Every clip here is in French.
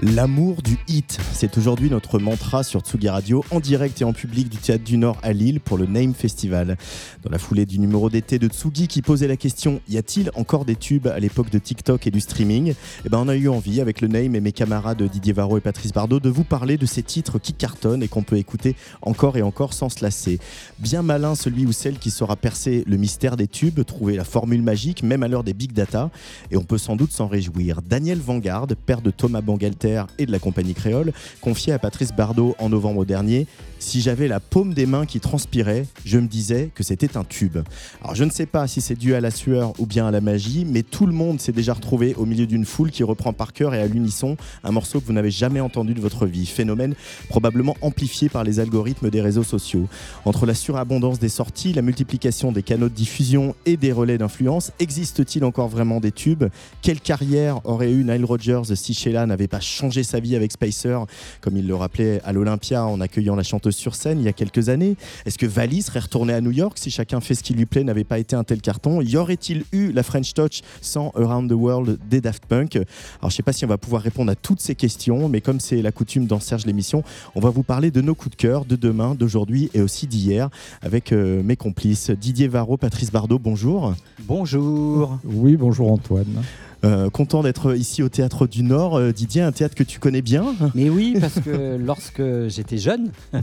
L'amour du hit, c'est aujourd'hui notre mantra sur Tsugi Radio, en direct et en public du Théâtre du Nord à Lille pour le Name Festival. Dans la foulée du numéro d'été de Tsugi qui posait la question y a-t-il encore des tubes à l'époque de TikTok et du streaming? Eh ben, on a eu envie, avec le Name et mes camarades Didier Varro et Patrice Bardot, de vous parler de ces titres qui cartonnent et qu'on peut écouter encore et encore sans se lasser. Bien malin celui ou celle qui saura percer le mystère des tubes, trouver la formule magique, même à l'heure des big data, et on peut sans doute s'en réjouir. Daniel Vanguard, père de Thomas Bangalter, et de la compagnie créole, confié à Patrice Bardot en novembre dernier. Si j'avais la paume des mains qui transpirait, je me disais que c'était un tube. Alors je ne sais pas si c'est dû à la sueur ou bien à la magie, mais tout le monde s'est déjà retrouvé au milieu d'une foule qui reprend par cœur et à l'unisson un morceau que vous n'avez jamais entendu de votre vie. Phénomène probablement amplifié par les algorithmes des réseaux sociaux. Entre la surabondance des sorties, la multiplication des canaux de diffusion et des relais d'influence, existe-t-il encore vraiment des tubes? Quelle carrière aurait eu Nile Rodgers si Sheila n'avait pas changé sa vie avec Spacer, comme il le rappelait à l'Olympia en accueillant la chanteuse sur scène il y a quelques années Est-ce que Vali serait retourné à New York si chacun fait ce qui lui plaît n'avait pas été un tel carton? Y aurait-il eu la French Touch sans Around the World des Daft Punk? Alors je ne sais pas si on va pouvoir répondre à toutes ces questions, mais comme c'est la coutume dans Serge l'émission, on va vous parler de nos coups de cœur de demain, d'aujourd'hui et aussi d'hier avec euh, mes complices Didier Varro, Patrice Bardot. Bonjour. Bonjour. Oui, bonjour Antoine. Euh, content d'être ici au Théâtre du Nord. Euh, Didier, un théâtre que tu connais bien Mais oui, parce que lorsque j'étais jeune,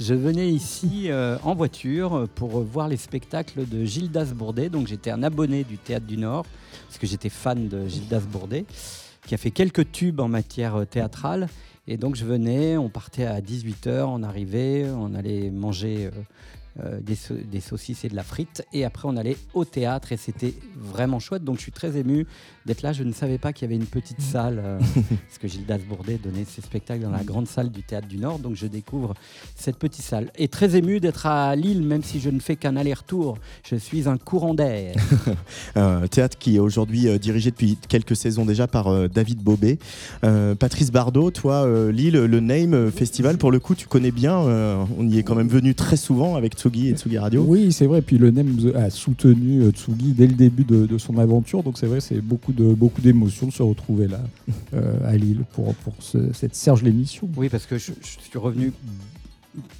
je venais ici euh, en voiture pour voir les spectacles de Gildas Bourdet. Donc j'étais un abonné du Théâtre du Nord, parce que j'étais fan de Gildas Bourdet, qui a fait quelques tubes en matière théâtrale. Et donc je venais, on partait à 18h, on arrivait, on allait manger des, des, saucisses et de la frite. Et après, on allait au théâtre et c'était vraiment chouette. Donc, je suis très ému d'être là. Je ne savais pas qu'il y avait une petite salle, euh, parce que Gildas Bourdet donnait ses spectacles dans la grande salle du théâtre du Nord. Donc, je découvre cette petite salle. Et très ému d'être à Lille, même si je ne fais qu'un aller-retour. Je suis un courant d'air. un théâtre qui est aujourd'hui euh, dirigé depuis quelques saisons déjà par David Bobet. Patrice Bardot, toi, Lille, le Name Festival, pour le coup, tu connais bien. on y est quand même venu très souvent avec Tsugi et Tsugi Radio. Oui, c'est vrai. Puis le NEM a soutenu euh, Tsugi dès le début de, son aventure. Donc c'est vrai, c'est beaucoup de beaucoup d'émotions de se retrouver là euh, à Lille pour, pour cette Serge l'émission. Oui, parce que je, suis revenu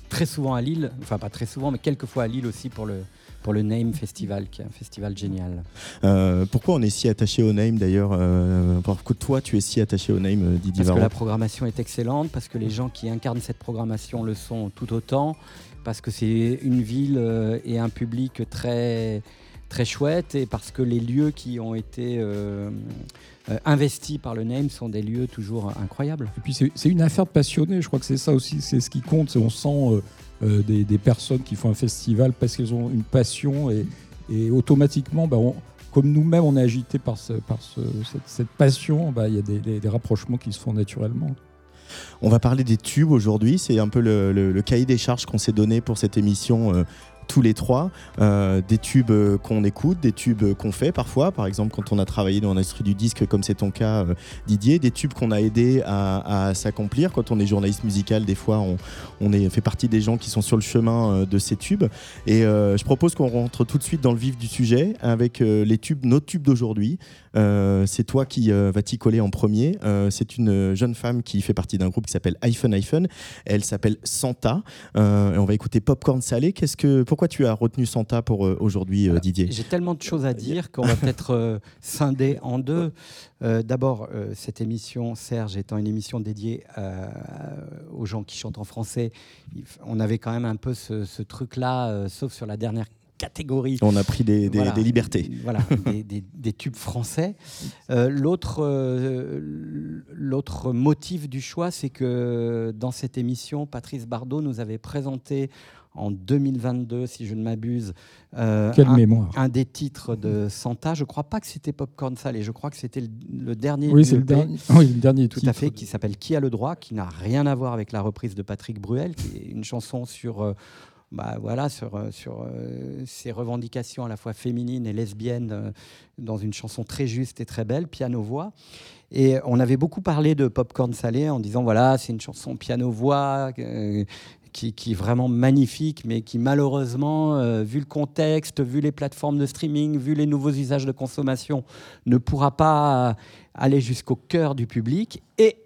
très souvent à Lille, enfin pas très souvent, mais quelques fois à Lille aussi pour le, pour le Name Festival, qui est un festival génial. Euh, pourquoi on est si attaché au Name d'ailleurs euh, Pourquoi toi tu es si attaché au Name, Didier Parce que la programmation est excellente, parce que les gens qui incarnent cette programmation le sont tout autant, parce que c'est une ville et un public très, très chouette et parce que les lieux qui ont été euh, euh, investis par le Name sont des lieux toujours incroyables. Et puis c'est une affaire de passionnés, je crois que c'est ça aussi, c'est ce qui compte, on sent des, personnes qui font un festival parce qu'elles ont une passion et, et automatiquement, bah, comme nous-mêmes on est agité par, ce, par cette, passion, bah, il y a des, des rapprochements qui se font naturellement. On va parler des tubes aujourd'hui. C'est un peu le, cahier des charges qu'on s'est donné pour cette émission euh, tous les trois, euh, des tubes euh, qu'on écoute, des tubes qu'on fait parfois, par exemple quand on a travaillé dans l'industrie du disque comme c'est ton cas Didier, des tubes qu'on a aidé à, s'accomplir. Quand on est journaliste musical, des fois on, est, fait partie des gens qui sont sur le chemin de ces tubes. Et je propose qu'on rentre tout de suite dans le vif du sujet avec les tubes, nos tubes d'aujourd'hui. Euh, c'est toi qui euh, vas t'y coller en premier. Euh, c'est une jeune femme qui fait partie d'un groupe qui s'appelle iPhone iPhone. Elle s'appelle Santa. et on va écouter Popcorn Salé. Qu'est-ce que, pourquoi tu as retenu Santa pour aujourd'hui, Didier? J'ai tellement de choses à dire qu'on va peut-être scinder en deux. D'abord, cette émission, Serge, étant une émission dédiée aux gens qui chantent en français, on avait quand même un peu ce, ce truc-là, sauf sur la dernière catégorie. On a pris des, libertés. Voilà, des, tubes français. Euh, l'autre, euh, l'autre motif du choix, c'est que dans cette émission, Patrice Bardot nous avait présenté en 2022, si je ne m'abuse, euh, un, mémoire. un, des titres de Santa. Je ne crois pas que c'était Popcorn Salé, je crois que c'était le, dernier. Oui, c'est le dernier. Oui, le dernier tout à fait, qui s'appelle Qui a le droit, qui n'a rien à voir avec la reprise de Patrick Bruel, qui est une chanson sur bah, voilà, sur, euh, sur euh, ces revendications à la fois féminines et lesbiennes euh, dans une chanson très juste et très belle, piano-voix. Et on avait beaucoup parlé de Popcorn Salé en disant voilà, c'est une chanson piano-voix qui, qui, est vraiment magnifique, mais qui malheureusement, euh, vu le contexte, vu les plateformes de streaming, vu les nouveaux usages de consommation, ne pourra pas aller jusqu'au cœur du public. Et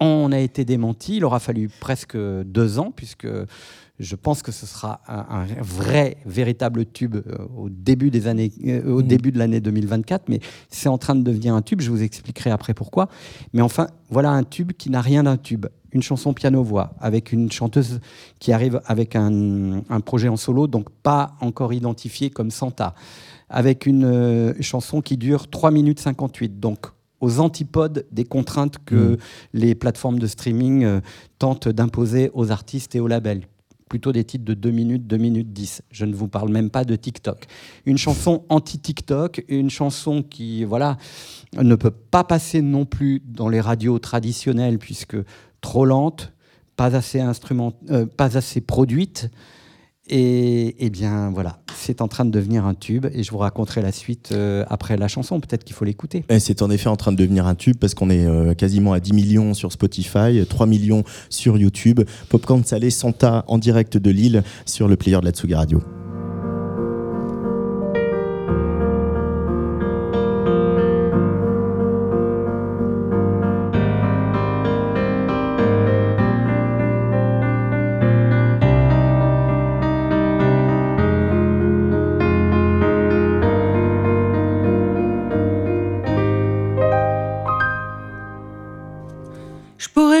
on a été démenti. Il aura fallu presque deux ans, puisque je pense que ce sera un, vrai, véritable tube euh, au début des années, euh, au mmh. début de l'année 2024. Mais c'est en train de devenir un tube. Je vous expliquerai après pourquoi. Mais enfin, voilà un tube qui n'a rien d'un tube. Une chanson piano-voix avec une chanteuse qui arrive avec un, projet en solo, donc pas encore identifié comme Santa, avec une euh, chanson qui dure 3 minutes 58. Donc aux antipodes des contraintes que mmh. les plateformes de streaming tentent d'imposer aux artistes et aux labels plutôt des titres de 2 minutes, 2 minutes 10. Je ne vous parle même pas de TikTok. Une chanson anti-TikTok, une chanson qui voilà, ne peut pas passer non plus dans les radios traditionnelles puisque trop lente, pas assez, instrument, euh, pas assez produite. Et, eh bien voilà, c'est en train de devenir un tube et je vous raconterai la suite euh, après la chanson. Peut-être qu'il faut l'écouter. C'est en effet en train de devenir un tube parce qu'on est euh, quasiment à 10 millions sur Spotify, 3 millions sur YouTube. Popcorn Salé Santa en direct de Lille sur le player de la Tsuga Radio.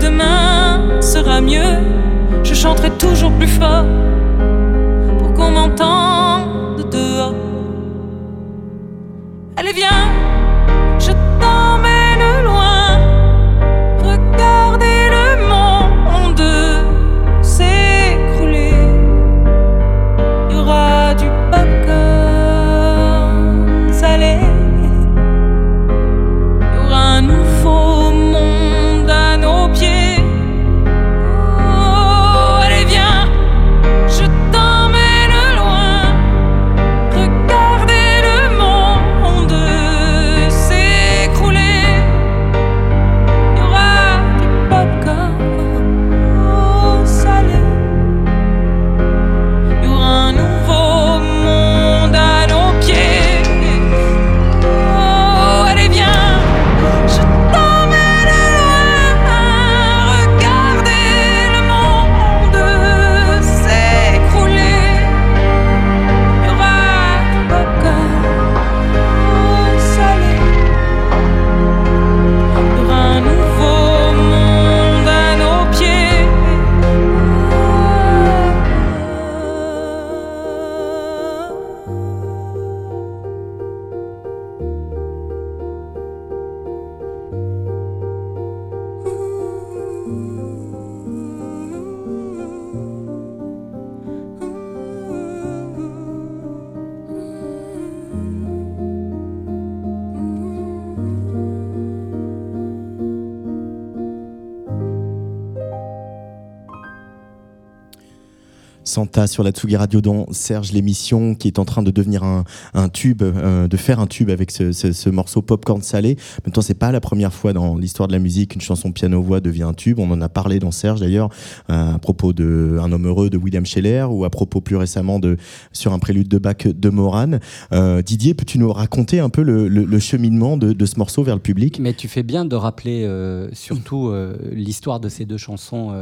Demain sera mieux. Je chanterai toujours plus fort pour qu'on m'entende dehors. Santa sur la Tsugi Radio dont Serge l'émission qui est en train de devenir un, tube, euh, de faire un tube avec ce, ce, ce morceau Popcorn Salé. En même temps, c'est pas la première fois dans l'histoire de la musique qu'une chanson piano-voix devient un tube. On en a parlé dans Serge d'ailleurs euh, à propos de Un homme heureux de William Scheller ou à propos plus récemment de sur un prélude de Bach de Moran. Euh, Didier, peux-tu nous raconter un peu le, cheminement de, ce morceau vers le public? Mais tu fais bien de rappeler surtout l'histoire de ces deux chansons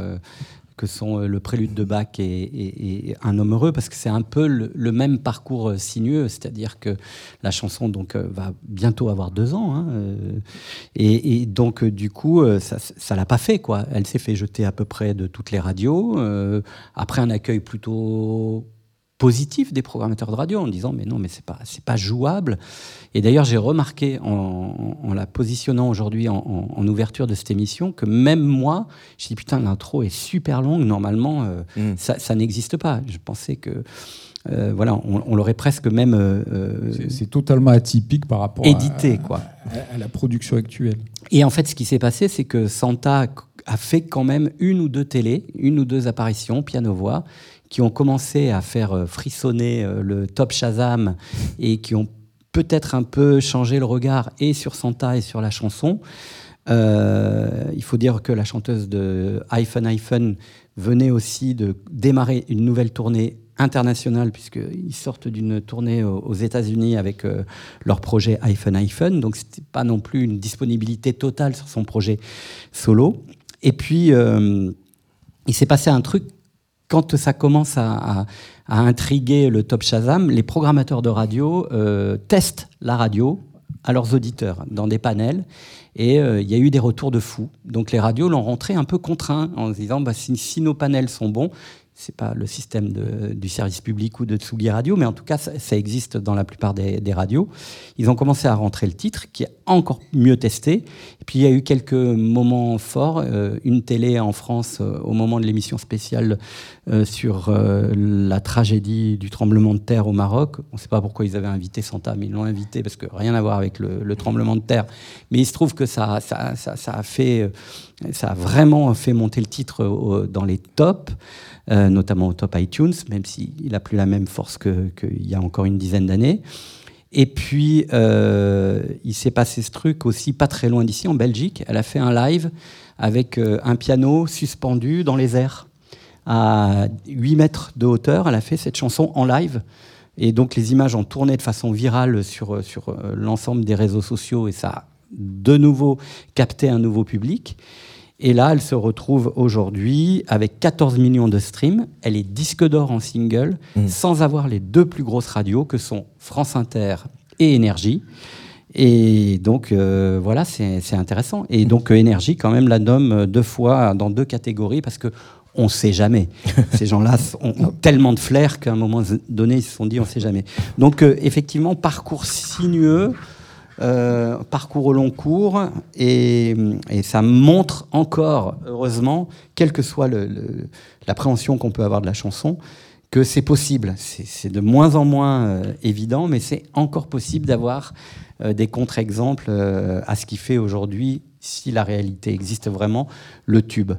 que sont euh, le prélude de Bach et, Un homme heureux, parce que c'est un peu le, même parcours euh, sinueux, c'est-à-dire que la chanson donc euh, va bientôt avoir deux ans, hein, et, et, donc du coup ça, ça l'a pas fait quoi. Elle s'est fait jeter à peu près de toutes les radios après un accueil plutôt positif des programmateurs de radio en disant mais non mais c'est pas c'est pas jouable et d'ailleurs j'ai remarqué en, en, la positionnant aujourd'hui en, en, ouverture de cette émission que même moi je dis putain l'intro est super longue normalement euh, mmh. ça, ça n'existe pas je pensais que euh, voilà, on, on l'aurait presque même. Euh, c'est totalement atypique par rapport édité, à, quoi. À, à, la production actuelle. Et en fait, ce qui s'est passé, c'est que Santa a fait quand même une ou deux télés, une ou deux apparitions, piano-voix, qui ont commencé à faire euh, frissonner le top Shazam et qui ont peut-être un peu changé le regard et sur Santa et sur la chanson. Euh, il faut dire que la chanteuse de iPhone iPhone venait aussi de démarrer une nouvelle tournée internationale, puisqu'ils sortent d'une tournée aux États-Unis avec euh, leur projet iPhone iPhone. Donc, ce n'était pas non plus une disponibilité totale sur son projet solo. Et puis, euh, il s'est passé un truc quand ça commence à, intriguer le top Shazam, les programmateurs de radio euh, testent la radio à leurs auditeurs dans des panels. Et euh, il y a eu des retours de fous. Donc les radios l'ont rentré un peu contraint en se disant bah, si nos panels sont bons, c'est pas le système du service public ou de Tsugi Radio, mais en tout cas, ça, existe dans la plupart des, radios. Ils ont commencé à rentrer le titre, qui est encore mieux testé. Et puis, il y a eu quelques moments forts. Euh, une télé en France, euh, au moment de l'émission spéciale euh, sur la tragédie du tremblement de terre au Maroc. On ne sait pas pourquoi ils avaient invité Santa, mais ils l'ont invité parce que rien à voir avec le, le, tremblement de terre. Mais il se trouve que ça a vraiment fait monter le titre dans les tops. Euh, notamment au top iTunes, même s'il n'a plus la même force qu'il y a encore une dizaine d'années. Et puis, euh, il s'est passé ce truc aussi pas très loin d'ici, en Belgique. Elle a fait un live avec euh, un piano suspendu dans les airs. À 8 mètres de hauteur, elle a fait cette chanson en live. Et donc, les images ont tourné de façon virale sur, sur l'ensemble des réseaux sociaux et ça a de nouveau capté un nouveau public. Et là, elle se retrouve aujourd'hui avec 14 millions de streams. Elle est disque d'or en single, mmh. sans avoir les deux plus grosses radios que sont France Inter et Énergie. Et donc, euh, voilà, c'est intéressant. Et donc, euh, Énergie, quand même, la nomme deux fois dans deux catégories parce que on ne sait jamais. Ces gens-là ont tellement de flair qu'à un moment donné, ils se sont dit on ne sait jamais. Donc, euh, effectivement, parcours sinueux. Euh, parcours au long cours et, et, ça montre encore, heureusement, quelle que soit l'appréhension qu'on peut avoir de la chanson, que c'est possible. C'est de moins en moins euh, évident, mais c'est encore possible d'avoir euh, des contre-exemples euh, à ce qui fait aujourd'hui, si la réalité existe vraiment, le tube.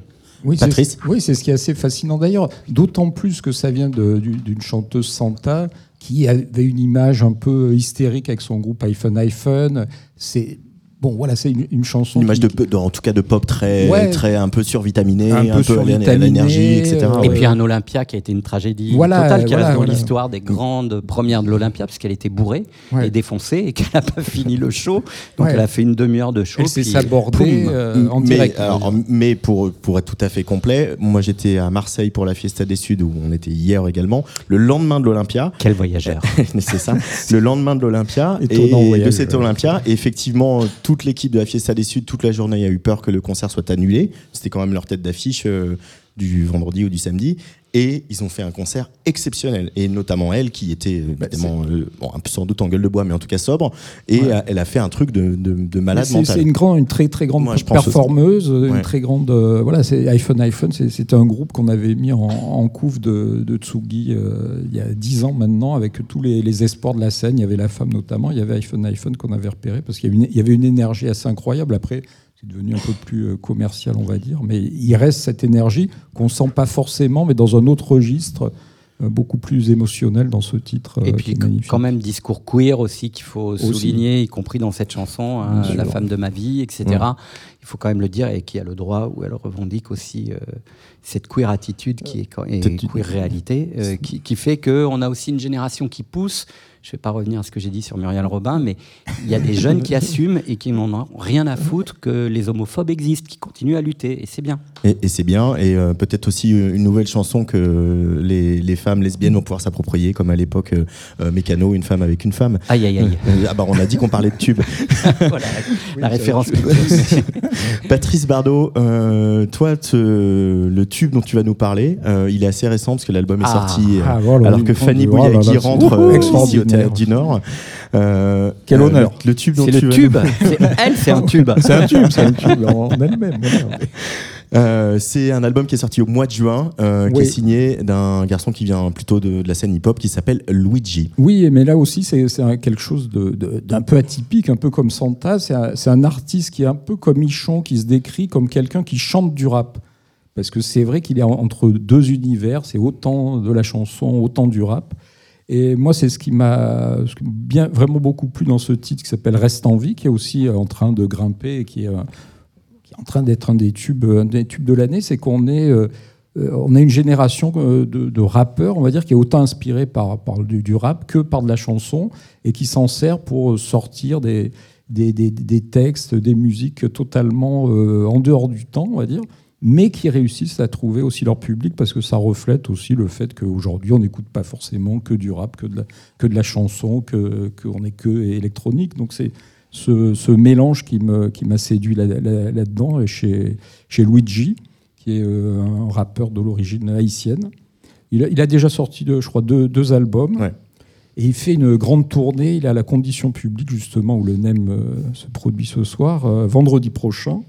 Oui, Patrice? Oui, c'est ce qui est assez fascinant d'ailleurs, d'autant plus que ça vient d'une chanteuse Santa qui avait une image un peu hystérique avec son groupe iPhone iPhone. C'est bon, voilà, c'est une, une, chanson. Une image qui... de, de, en tout cas de pop très, Ouais. très un peu survitaminé, Un un, peu à l'énergie, etc. euh, Et ouais. puis un Olympia qui a été une tragédie Voilà, totale, qui voilà, reste dans voilà. l'histoire des grandes premières de l'Olympia, puisqu'elle était bourrée Ouais. et défoncée et qu'elle n'a pas fini le show. Donc Ouais. elle a fait une demi-heure de show. Elle s'est puis sabordée euh, en mais, direct. alors, mais pour, pour être tout à fait complet, moi j'étais à Marseille pour la Fiesta des Suds où on était hier également. Le lendemain de l'Olympia, Quel voyageur. c'est ça, le lendemain de l'Olympia et de cet ouais. Olympia, et effectivement toute l'équipe de la Fiesta des Suds toute la journée a eu peur que le concert soit annulé. C'était quand même leur tête d'affiche euh, du vendredi ou du samedi. Et ils ont fait un concert exceptionnel. Et notamment elle, qui était euh, Bah, évidemment, euh, bon, sans doute en gueule de bois, mais en tout cas sobre. Et Ouais. euh, elle a fait un truc de, de, de malade C'est- mental. C'est une, grande, une très très grande Moi, performeuse, une Ouais. très grande. euh, voilà, c'est iPhone iPhone. C'était un groupe qu'on avait mis en, en couve de, de Tsugi euh, il y a 10 ans maintenant, avec tous les, les espoirs de la scène. Il y avait la femme notamment. Il y avait iPhone iPhone qu'on avait repéré parce qu'il une- y avait une énergie assez incroyable. Après, c'est devenu un peu plus euh, commercial, on va dire. Mais il reste cette énergie qu'on sent pas forcément, mais dans un autre registre. euh, beaucoup plus émotionnel dans ce titre. Et euh, puis quand même discours queer aussi qu'il faut Aussi. souligner, y compris dans cette chanson, hein. La femme de ma vie, etc. Il faut quand même le dire et qui a le droit ou elle revendique aussi euh, cette queer attitude qui est, quand- et queer réalité euh, qui, qui fait qu'on a aussi une génération qui pousse. Je ne vais pas revenir à ce que j'ai dit sur Muriel Robin, mais il y a des jeunes qui assument et qui n'en ont rien à foutre que les homophobes existent, qui continuent à lutter et c'est bien. Et, et c'est bien, et euh, peut-être aussi une nouvelle chanson que les, les femmes lesbiennes vont pouvoir s'approprier, comme à l'époque euh, euh, Mécano, une femme avec une femme. Aïe aïe aïe. Euh, ah bah on a dit qu'on parlait de tube. voilà, la référence. que- Patrice Bardot, euh, toi, te- le tube dont tu vas nous parler, euh, il est assez récent parce que l'album est Ah. sorti. euh, Ah, voilà, alors que Fanny Bouyaki là, rentre euh, ici au du Nord. Euh, Quel euh, honneur. Le, le tube dont C'est tu le tube. C'est- Elle, c'est un tube. C'est un tube, c'est un tube en elle-même. Euh, c'est un album qui est sorti au mois de juin, euh, qui est signé d'un garçon qui vient plutôt de, de la scène hip-hop, qui s'appelle Luigi. Oui, mais là aussi, c'est quelque chose d'un peu atypique, un peu comme Santa. C'est un, un artiste qui est un peu comme Michon, qui se décrit comme quelqu'un qui chante du rap. Parce que c'est vrai qu'il est en- entre deux univers, c'est autant de la chanson, autant du rap. Et moi, c'est ce qui m'a vraiment beaucoup plu dans ce titre qui s'appelle Reste en vie, qui est aussi euh, en train de grimper et qui est, euh, qui est en train d'être un des tubes, des tubes de l'année. C'est qu'on est, euh, on a une génération de, rappeurs, on va dire, qui est autant inspirée par, par du, rap que par de la chanson et qui s'en sert pour sortir des, des, des- des textes, des musiques totalement en dehors du temps, on va dire, mais qui réussissent à trouver aussi leur public parce que ça reflète aussi le fait qu'aujourd'hui, on n'écoute pas forcément que du rap, que de la, que de la chanson, que qu'on n'est que électronique. Donc c'est ce, ce mélange qui me qui m'a séduit là- là- là-dedans et chez chez Luigi, qui est euh, un rappeur de l'origine haïtienne. Il a, il a déjà sorti, je crois, deux, deux albums. Ouais. Et il fait une grande tournée. Il a la condition publique, justement, où le NEM euh, se produit ce soir, euh, vendredi prochain.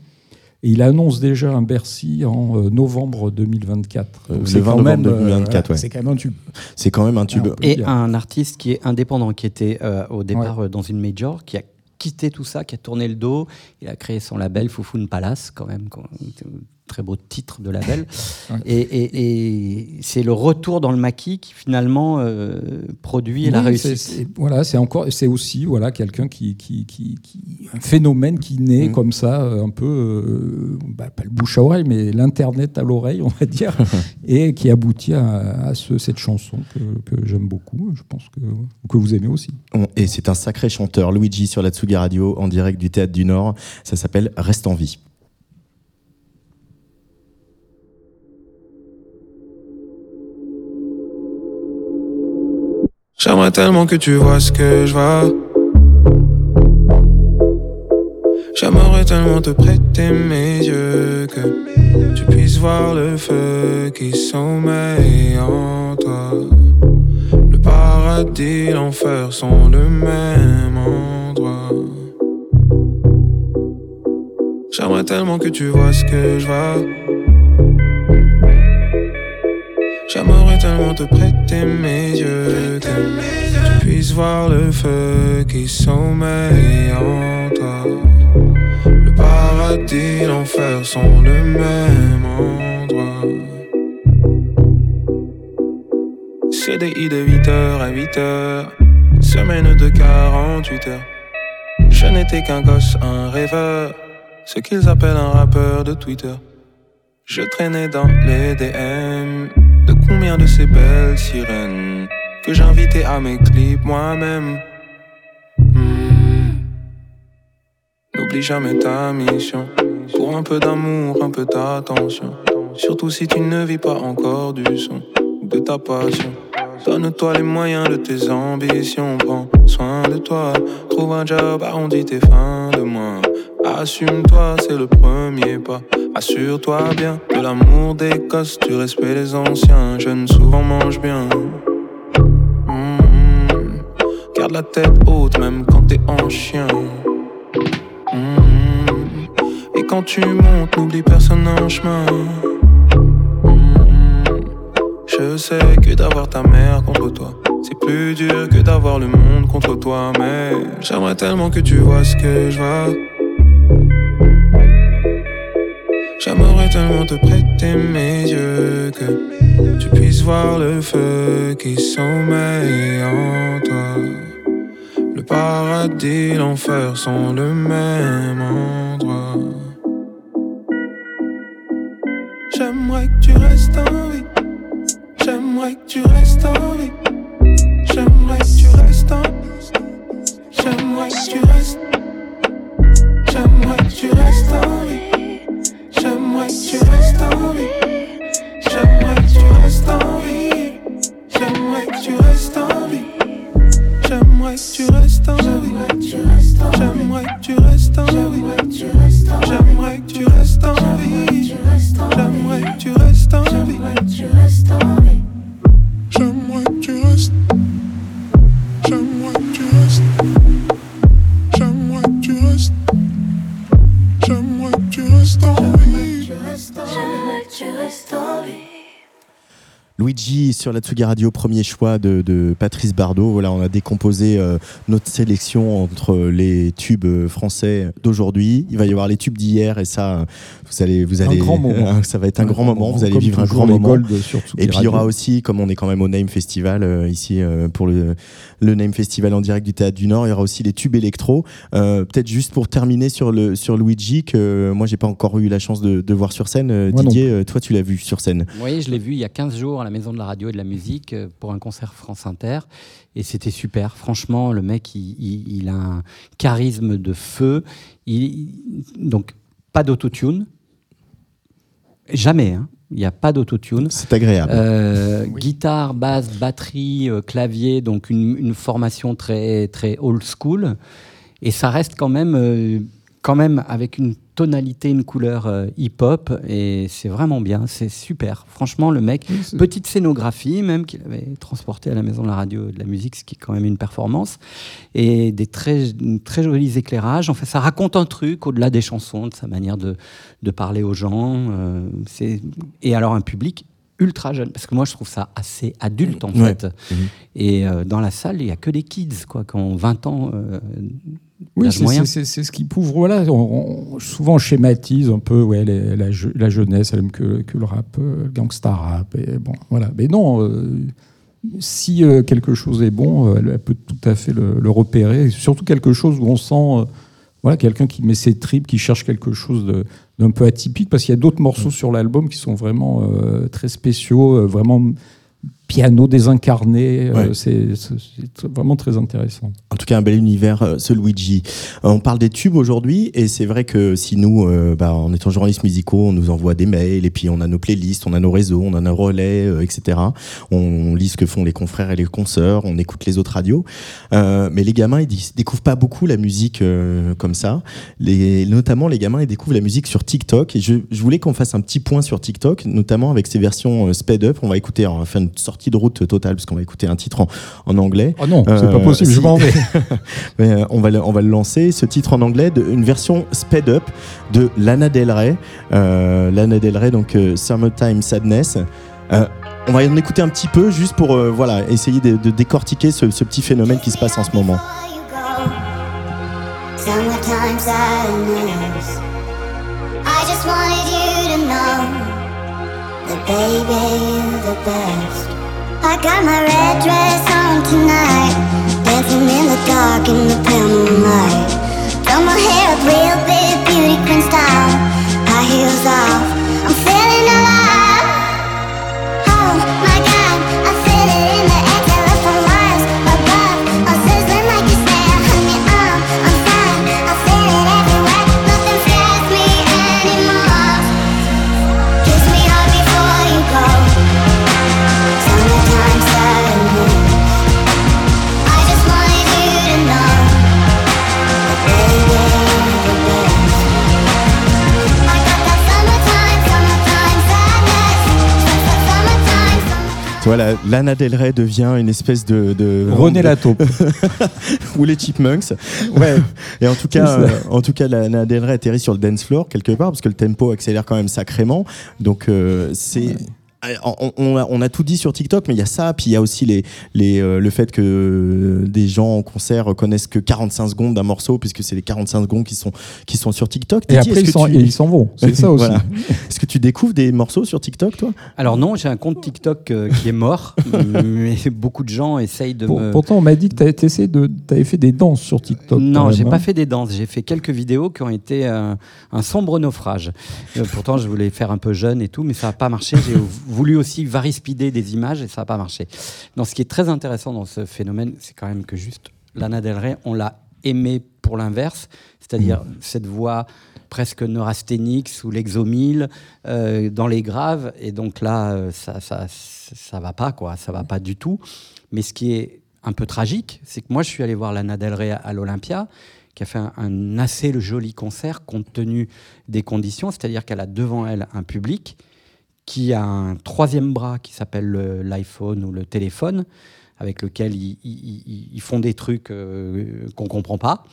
Et il annonce déjà un Bercy en euh, novembre 2024. Euh, Donc le c'est 20 quand même, novembre euh, 2024, voilà, ouais. C'est quand même un tube. C'est quand même un tube. Et dire. un artiste qui est indépendant, qui était euh, au départ dans une major, qui a quitté tout ça, qui a tourné le dos. Il a créé son label Foufoune Palace, quand même, quand- très beau titre de label. Ouais. Et, et- et c'est le retour dans le maquis qui finalement euh, produit la réussite. voilà, c'est encore, c'est aussi voilà quelqu'un qui, qui, qui, qui- un phénomène qui naît Mhm. comme ça, euh, un peu, euh, bah, pas le bouche à oreille, mais l'internet à l'oreille, on va dire, et qui aboutit à, à ce- cette chanson que, que j'aime beaucoup. Je pense que que vous aimez aussi. Et c'est un sacré chanteur, Luigi, sur la Tsugi Radio, en direct du Théâtre du Nord. Ça s'appelle Reste en vie. J'aimerais tellement que tu vois ce que je vois. J'aimerais tellement te prêter mes yeux que tu puisses voir le feu qui sommeille en toi. Le paradis, l'enfer sont le même endroit. J'aimerais tellement que tu vois ce que je vois. J'aimerais tellement te prêter mes yeux que tu puisses voir le feu qui sommeille en toi. Le paradis, l'enfer sont le même endroit. CDI de 8h à 8h, semaine de 48 heures. Je n'étais qu'un gosse, un rêveur, ce qu'ils appellent un rappeur de Twitter. Je traînais dans les DM de ces belles sirènes que j'invitais à mes clips moi-même. Hmm. N'oublie jamais ta mission. Pour un peu d'amour, un peu d'attention. Surtout si tu ne vis pas encore du son de ta passion. Donne-toi les moyens de tes ambitions. Prends soin de toi. Trouve un job, arrondis tes fins de mois. Assume-toi, c'est le premier pas. Assure-toi bien de l'amour des gosses, du respect des anciens. Jeunes souvent mangent bien. Mhm. Garde la tête haute même quand t'es en chien. Mhm. Et quand tu montes, n'oublie personne en chemin. Mhm. Je sais que d'avoir ta mère contre toi, c'est plus dur que d'avoir le monde contre toi. Mais j'aimerais tellement que tu vois ce que je vois. J'aimerais tellement te prêter mes yeux, que tu puisses voir le feu qui sommeille en toi. Le paradis, l'enfer sont le même endroit. J'aimerais que tu restes en vie. J'aimerais que tu restes en vie. J'aimerais que tu restes en J'aimerais que tu restes. J'aimerais que tu restes en vie. J'aimerais que tu restes en vie. J'aimerais que tu restes en vie. J'aimerais que tu restes en vie. J'aimerais que tu restes en vie. J'aimerais que tu restes en vie. J'aimerais que tu restes en vie. J'aimerais que tu restes en vie. Luigi sur la Tsugi Radio, premier choix de, de Patrice Bardot. Voilà, on a décomposé euh, notre sélection entre les tubes euh, français d'aujourd'hui. Il va y avoir les tubes d'hier et ça, vous allez, vous allez, grand moment. ça va être un, grand moment. Vous allez Comme vivre un grand moment. Gold sur Tsugi Et puis il y aura aussi, comme on est quand même au Name Festival euh, ici euh, pour le, le Name Festival en direct du Théâtre du Nord, il y aura aussi les tubes électro. Euh, Peut-être juste pour terminer sur le sur Luigi que moi j'ai pas encore eu la chance de, de voir sur scène. Moi Didier, toi tu l'as vu sur scène. Oui, je l'ai vu il y a 15 jours à la Maison de la Radio et de la Musique euh, pour un concert France Inter. Et c'était super. Franchement, le mec, il, il- il a un charisme de feu. Il- donc, pas d'autotune. Jamais. hein. Il n'y a pas d'autotune. C'est agréable. Euh, Guitare, basse, batterie, euh, clavier, donc une, une formation très, très old school. Et ça reste quand même, euh, quand même avec une tonalité, une couleur euh, hip-hop. Et c'est vraiment bien, c'est super. Franchement, le mec, Oui, petite scénographie même qu'il avait transporté à la maison de la radio et de la musique, ce qui est quand même une performance. Et des très, très jolis éclairages. En fait, ça raconte un truc au-delà des chansons, de sa manière de, de parler aux gens. euh, c'est- et alors un public ultra jeune, parce que moi je trouve ça assez adulte en Ouais. fait. Mhm. Et euh, dans la salle, il n'y a que des kids, quoi, qui ont 20 ans. euh, Oui, c'est- ce qui prouve. Voilà, on- on- souvent on schématise un peu ouais, les- la, je- la jeunesse, elle aime que, que le rap, euh, le gangsta rap. Et bon, voilà. Mais non, euh, si euh, quelque chose est bon, elle, elle peut tout à fait le, le repérer. Surtout quelque chose où on sent euh, voilà, quelqu'un qui met ses tripes, qui cherche quelque chose d'un peu atypique, parce qu'il y a d'autres morceaux sur l'album qui sont vraiment très spéciaux, vraiment piano désincarné. euh, Ouais. c'est vraiment très intéressant. En tout cas, un bel univers, euh, ce Luigi. Euh, on parle des tubes aujourd'hui, et c'est vrai que si nous, euh, bah, en étant journalistes musicaux, on nous envoie des mails, et puis on a nos playlists, on a nos réseaux, on a nos relais, euh, etc. On lit ce que font les confrères et les consoeurs, on écoute les autres radios. Mais les gamins, ils découvrent pas beaucoup la musique comme ça. Les, notamment, les gamins, ils découvrent la musique sur TikTok. Et je, je voulais qu'on fasse un petit point sur TikTok, notamment avec ces versions sped up. On va écouter, on va faire une sortie de route totale, parce qu'on va écouter un titre en, en anglais. Oh non, c'est Euh, pas possible, je m'en vais. Mais, euh, on, va le, on va le lancer, ce titre en anglais, de, une version sped up de Lana Del Rey. Euh, Lana Del Rey, donc euh, Summertime Sadness. Euh, on va en écouter un petit peu juste pour euh, voilà, essayer de, de décortiquer ce, ce petit phénomène qui se passe en ce moment. Summertime sadness. I just wanted you to know that baby you're the best. I got my red dress on tonight, dancing in the dark in the pale moonlight. My hair up real big, beauty queen style, high heels off. Voilà, Lana Del Rey devient une espèce de. de René Lataupe. ou les Chipmunks. Ouais. Et en tout cas, euh, en tout cas, Lana Del Rey atterrit sur le dance floor quelque part parce que le tempo accélère quand même sacrément. Donc euh, c'est on, on a, on a tout dit sur TikTok, mais il y a ça, puis il y a aussi les, les, euh, le fait que des gens en concert connaissent que 45 secondes d'un morceau, puisque c'est les 45 secondes qui sont, qui sont sur TikTok. Et après, ils s'en tu- vont. C'est ça aussi. Voilà. Est-ce que tu découvres des morceaux sur TikTok, toi? Alors non, j'ai un compte TikTok euh, qui est mort, mais beaucoup de gens essayent de Pour- me... Pourtant, on m'a dit que tu avais fait des danses sur TikTok. Non, j'ai même, pas hein. fait des danses. J'ai fait quelques vidéos qui ont été euh, un sombre naufrage. Euh, pourtant, je voulais faire un peu jeune et tout, mais ça n'a pas marché. J'ai voulu aussi varispider des images et ça n'a pas marché. Donc, ce qui est très intéressant dans ce phénomène, c'est quand même que juste Lana Del Rey, on l'a aimé pour l'inverse, c'est-à-dire cette voix presque neurasthénique sous l'exomile, euh, dans les graves. Et donc là, euh, ça, ça, ça va pas, quoi. Ça va pas du tout. Mais ce qui est un peu tragique, c'est que moi, je suis allé voir Lana Del Rey à, à l'Olympia, qui a fait un, un assez joli concert compte tenu des conditions, c'est-à-dire qu'elle a devant elle un public qui a un troisième bras qui s'appelle le- l'iPhone ou le téléphone, avec lequel ils, font des trucs euh, qu'on comprend pas.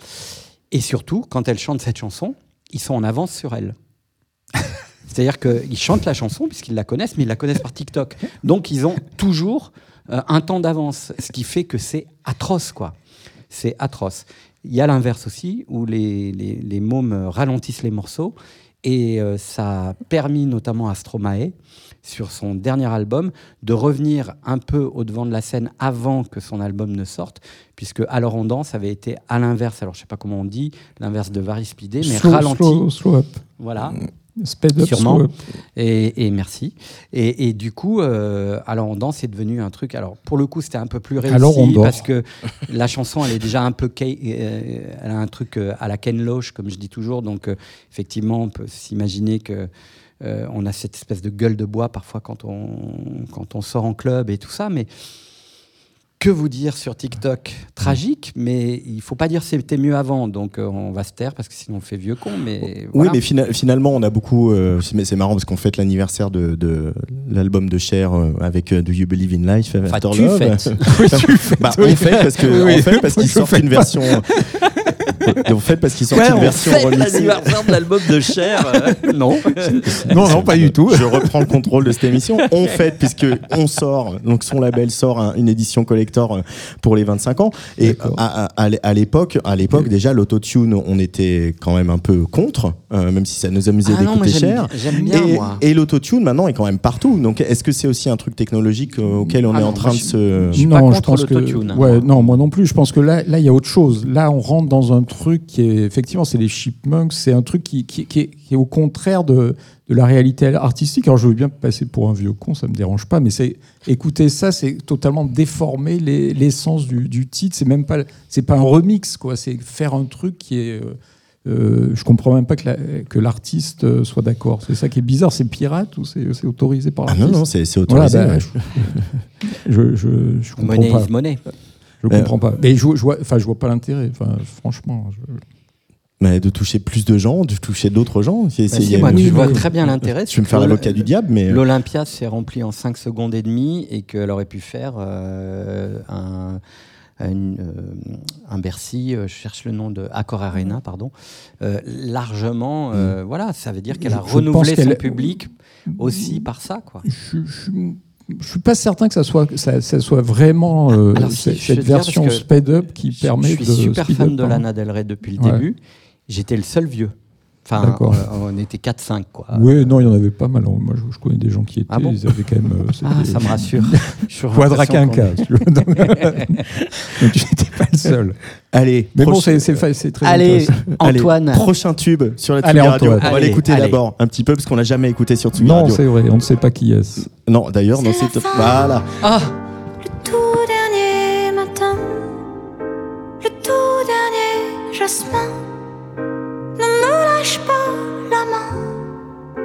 Et surtout, quand elle chante cette chanson, ils sont en avance sur elle. C'est-à-dire qu'ils chantent la chanson puisqu'ils la connaissent, mais ils la connaissent par TikTok. Donc ils ont toujours euh, un temps d'avance, ce qui fait que c'est atroce, quoi. C'est atroce. Il y a l'inverse aussi, où les, les, les mômes ralentissent les morceaux, et euh, ça a permis notamment à Stromae, sur son dernier album, de revenir un peu au devant de la scène avant que son album ne sorte, puisque Alors on danse avait été à l'inverse, alors je sais pas comment on dit, l'inverse de Varispidé, mais Slow- ralenti. slow- slow up. Voilà. Speed up, Sûrement. up. Et, et merci. Et, et du coup, euh, alors on danse est devenu un truc. Alors pour le coup, c'était un peu plus réussi Alors on parce que la chanson, elle est déjà un peu, euh, elle a un truc euh, à la Ken Loach, comme je dis toujours. Donc euh, effectivement, on peut s'imaginer que euh, on a cette espèce de gueule de bois parfois quand on quand on sort en club et tout ça, mais que vous dire sur TikTok Tragique, mais il faut pas dire c'était mieux avant, donc euh, on va se taire parce que sinon on fait vieux con. Mais Oui, mais fina- finalement, on a beaucoup. euh, c'est mais c'est marrant parce qu'on fête l'anniversaire de, de l'album de Cher euh, avec Do You Believe in Life Enfin, After tu Love. fêtes. Bah, on fait parce que Oui. on parce sortent fais une version. On fait parce qu'ils sortent Ouais, une on version remixée. l'anniversaire de l'album de Cher. euh, non. Non, non, pas du tout. Je reprends le contrôle de cette émission. On fête puisque on sort, donc son label sort un- une édition collector euh, pour les 25 ans. Et à, à- à l'é- à l'époque, à l'époque déjà l'autotune, on était quand même un peu contre, euh, même si ça nous amusait Ah d'écouter Cher. j'aime bien, et, moi. et l'autotune maintenant est quand même partout. Donc est-ce que c'est aussi un truc technologique euh, auquel on Ah est non, en train de se je suis pas non, contre je pense que ouais, moi. non, moi non plus. Je pense que là, là, il y a autre chose. Là, on rentre dans un truc qui est effectivement, c'est les chipmunks. C'est un truc qui, qui, qui est, qui est au contraire de, de la réalité artistique. Alors, je veux bien passer pour un vieux con, ça me dérange pas, mais c'est écouter ça, c'est totalement déformer les- l'essence du, du titre. C'est même pas, c'est pas un remix, quoi. C'est faire un truc qui est euh, euh, je comprends même pas que la- que l'artiste euh, soit d'accord. C'est ça qui est bizarre. C'est pirate ou c'est c'est autorisé par Ah l'artiste non, non, c'est c'est Voilà, autorisé. bah, ouais. je, je, je comprends Money pas. is money. Je Euh, comprends pas. Mais je, je vois, enfin, je vois pas l'intérêt. Enfin, franchement. je- Mais de toucher plus de gens, de toucher d'autres gens. C'est- Bah si, moi, une- tu vois très bien l'intérêt. Tu veux me faire l'avocat du diable, mais. euh, L'Olympia s'est rempli en 5 secondes et demie et qu'elle aurait pu faire euh, un, une, euh, un Bercy, euh, je cherche le nom de Accor Arena, pardon, euh, largement. euh, Voilà, ça veut dire qu'elle a Je- je renouvelé son qu'elle- public aussi par ça, quoi. je, je, je suis pas certain que ça soit, que ça, ça soit vraiment euh, Alors, si, cette, version speed up qui Je- permet je suis de. super fan de hein. Lana Del Rey depuis le Ouais. début. J'étais le seul vieux. Enfin, D'accord. euh, on était 4-5, quoi. Oui, non, il y en avait pas mal. Moi, je, je connais des gens qui étaient. Ah bon ils avaient quand même. euh, Ah, ça me rassure. Quadraquinca, tu. Donc, tu n'étais pas le seul. Allez, Mais bon, c'est c'est fa- c'est très Allez, Antoine. prochain tube sur la Allez, Tsugi Radio. Antoine. On va l'écouter d'abord un petit peu parce qu'on n'a jamais écouté sur Tsugi Non, Radio. c'est vrai, on ne sait pas qui est-ce. Non, d'ailleurs, non, C'est voilà. Ah,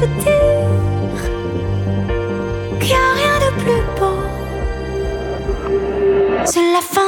te dire qu'il n'y a rien de plus beau. C'est la fin.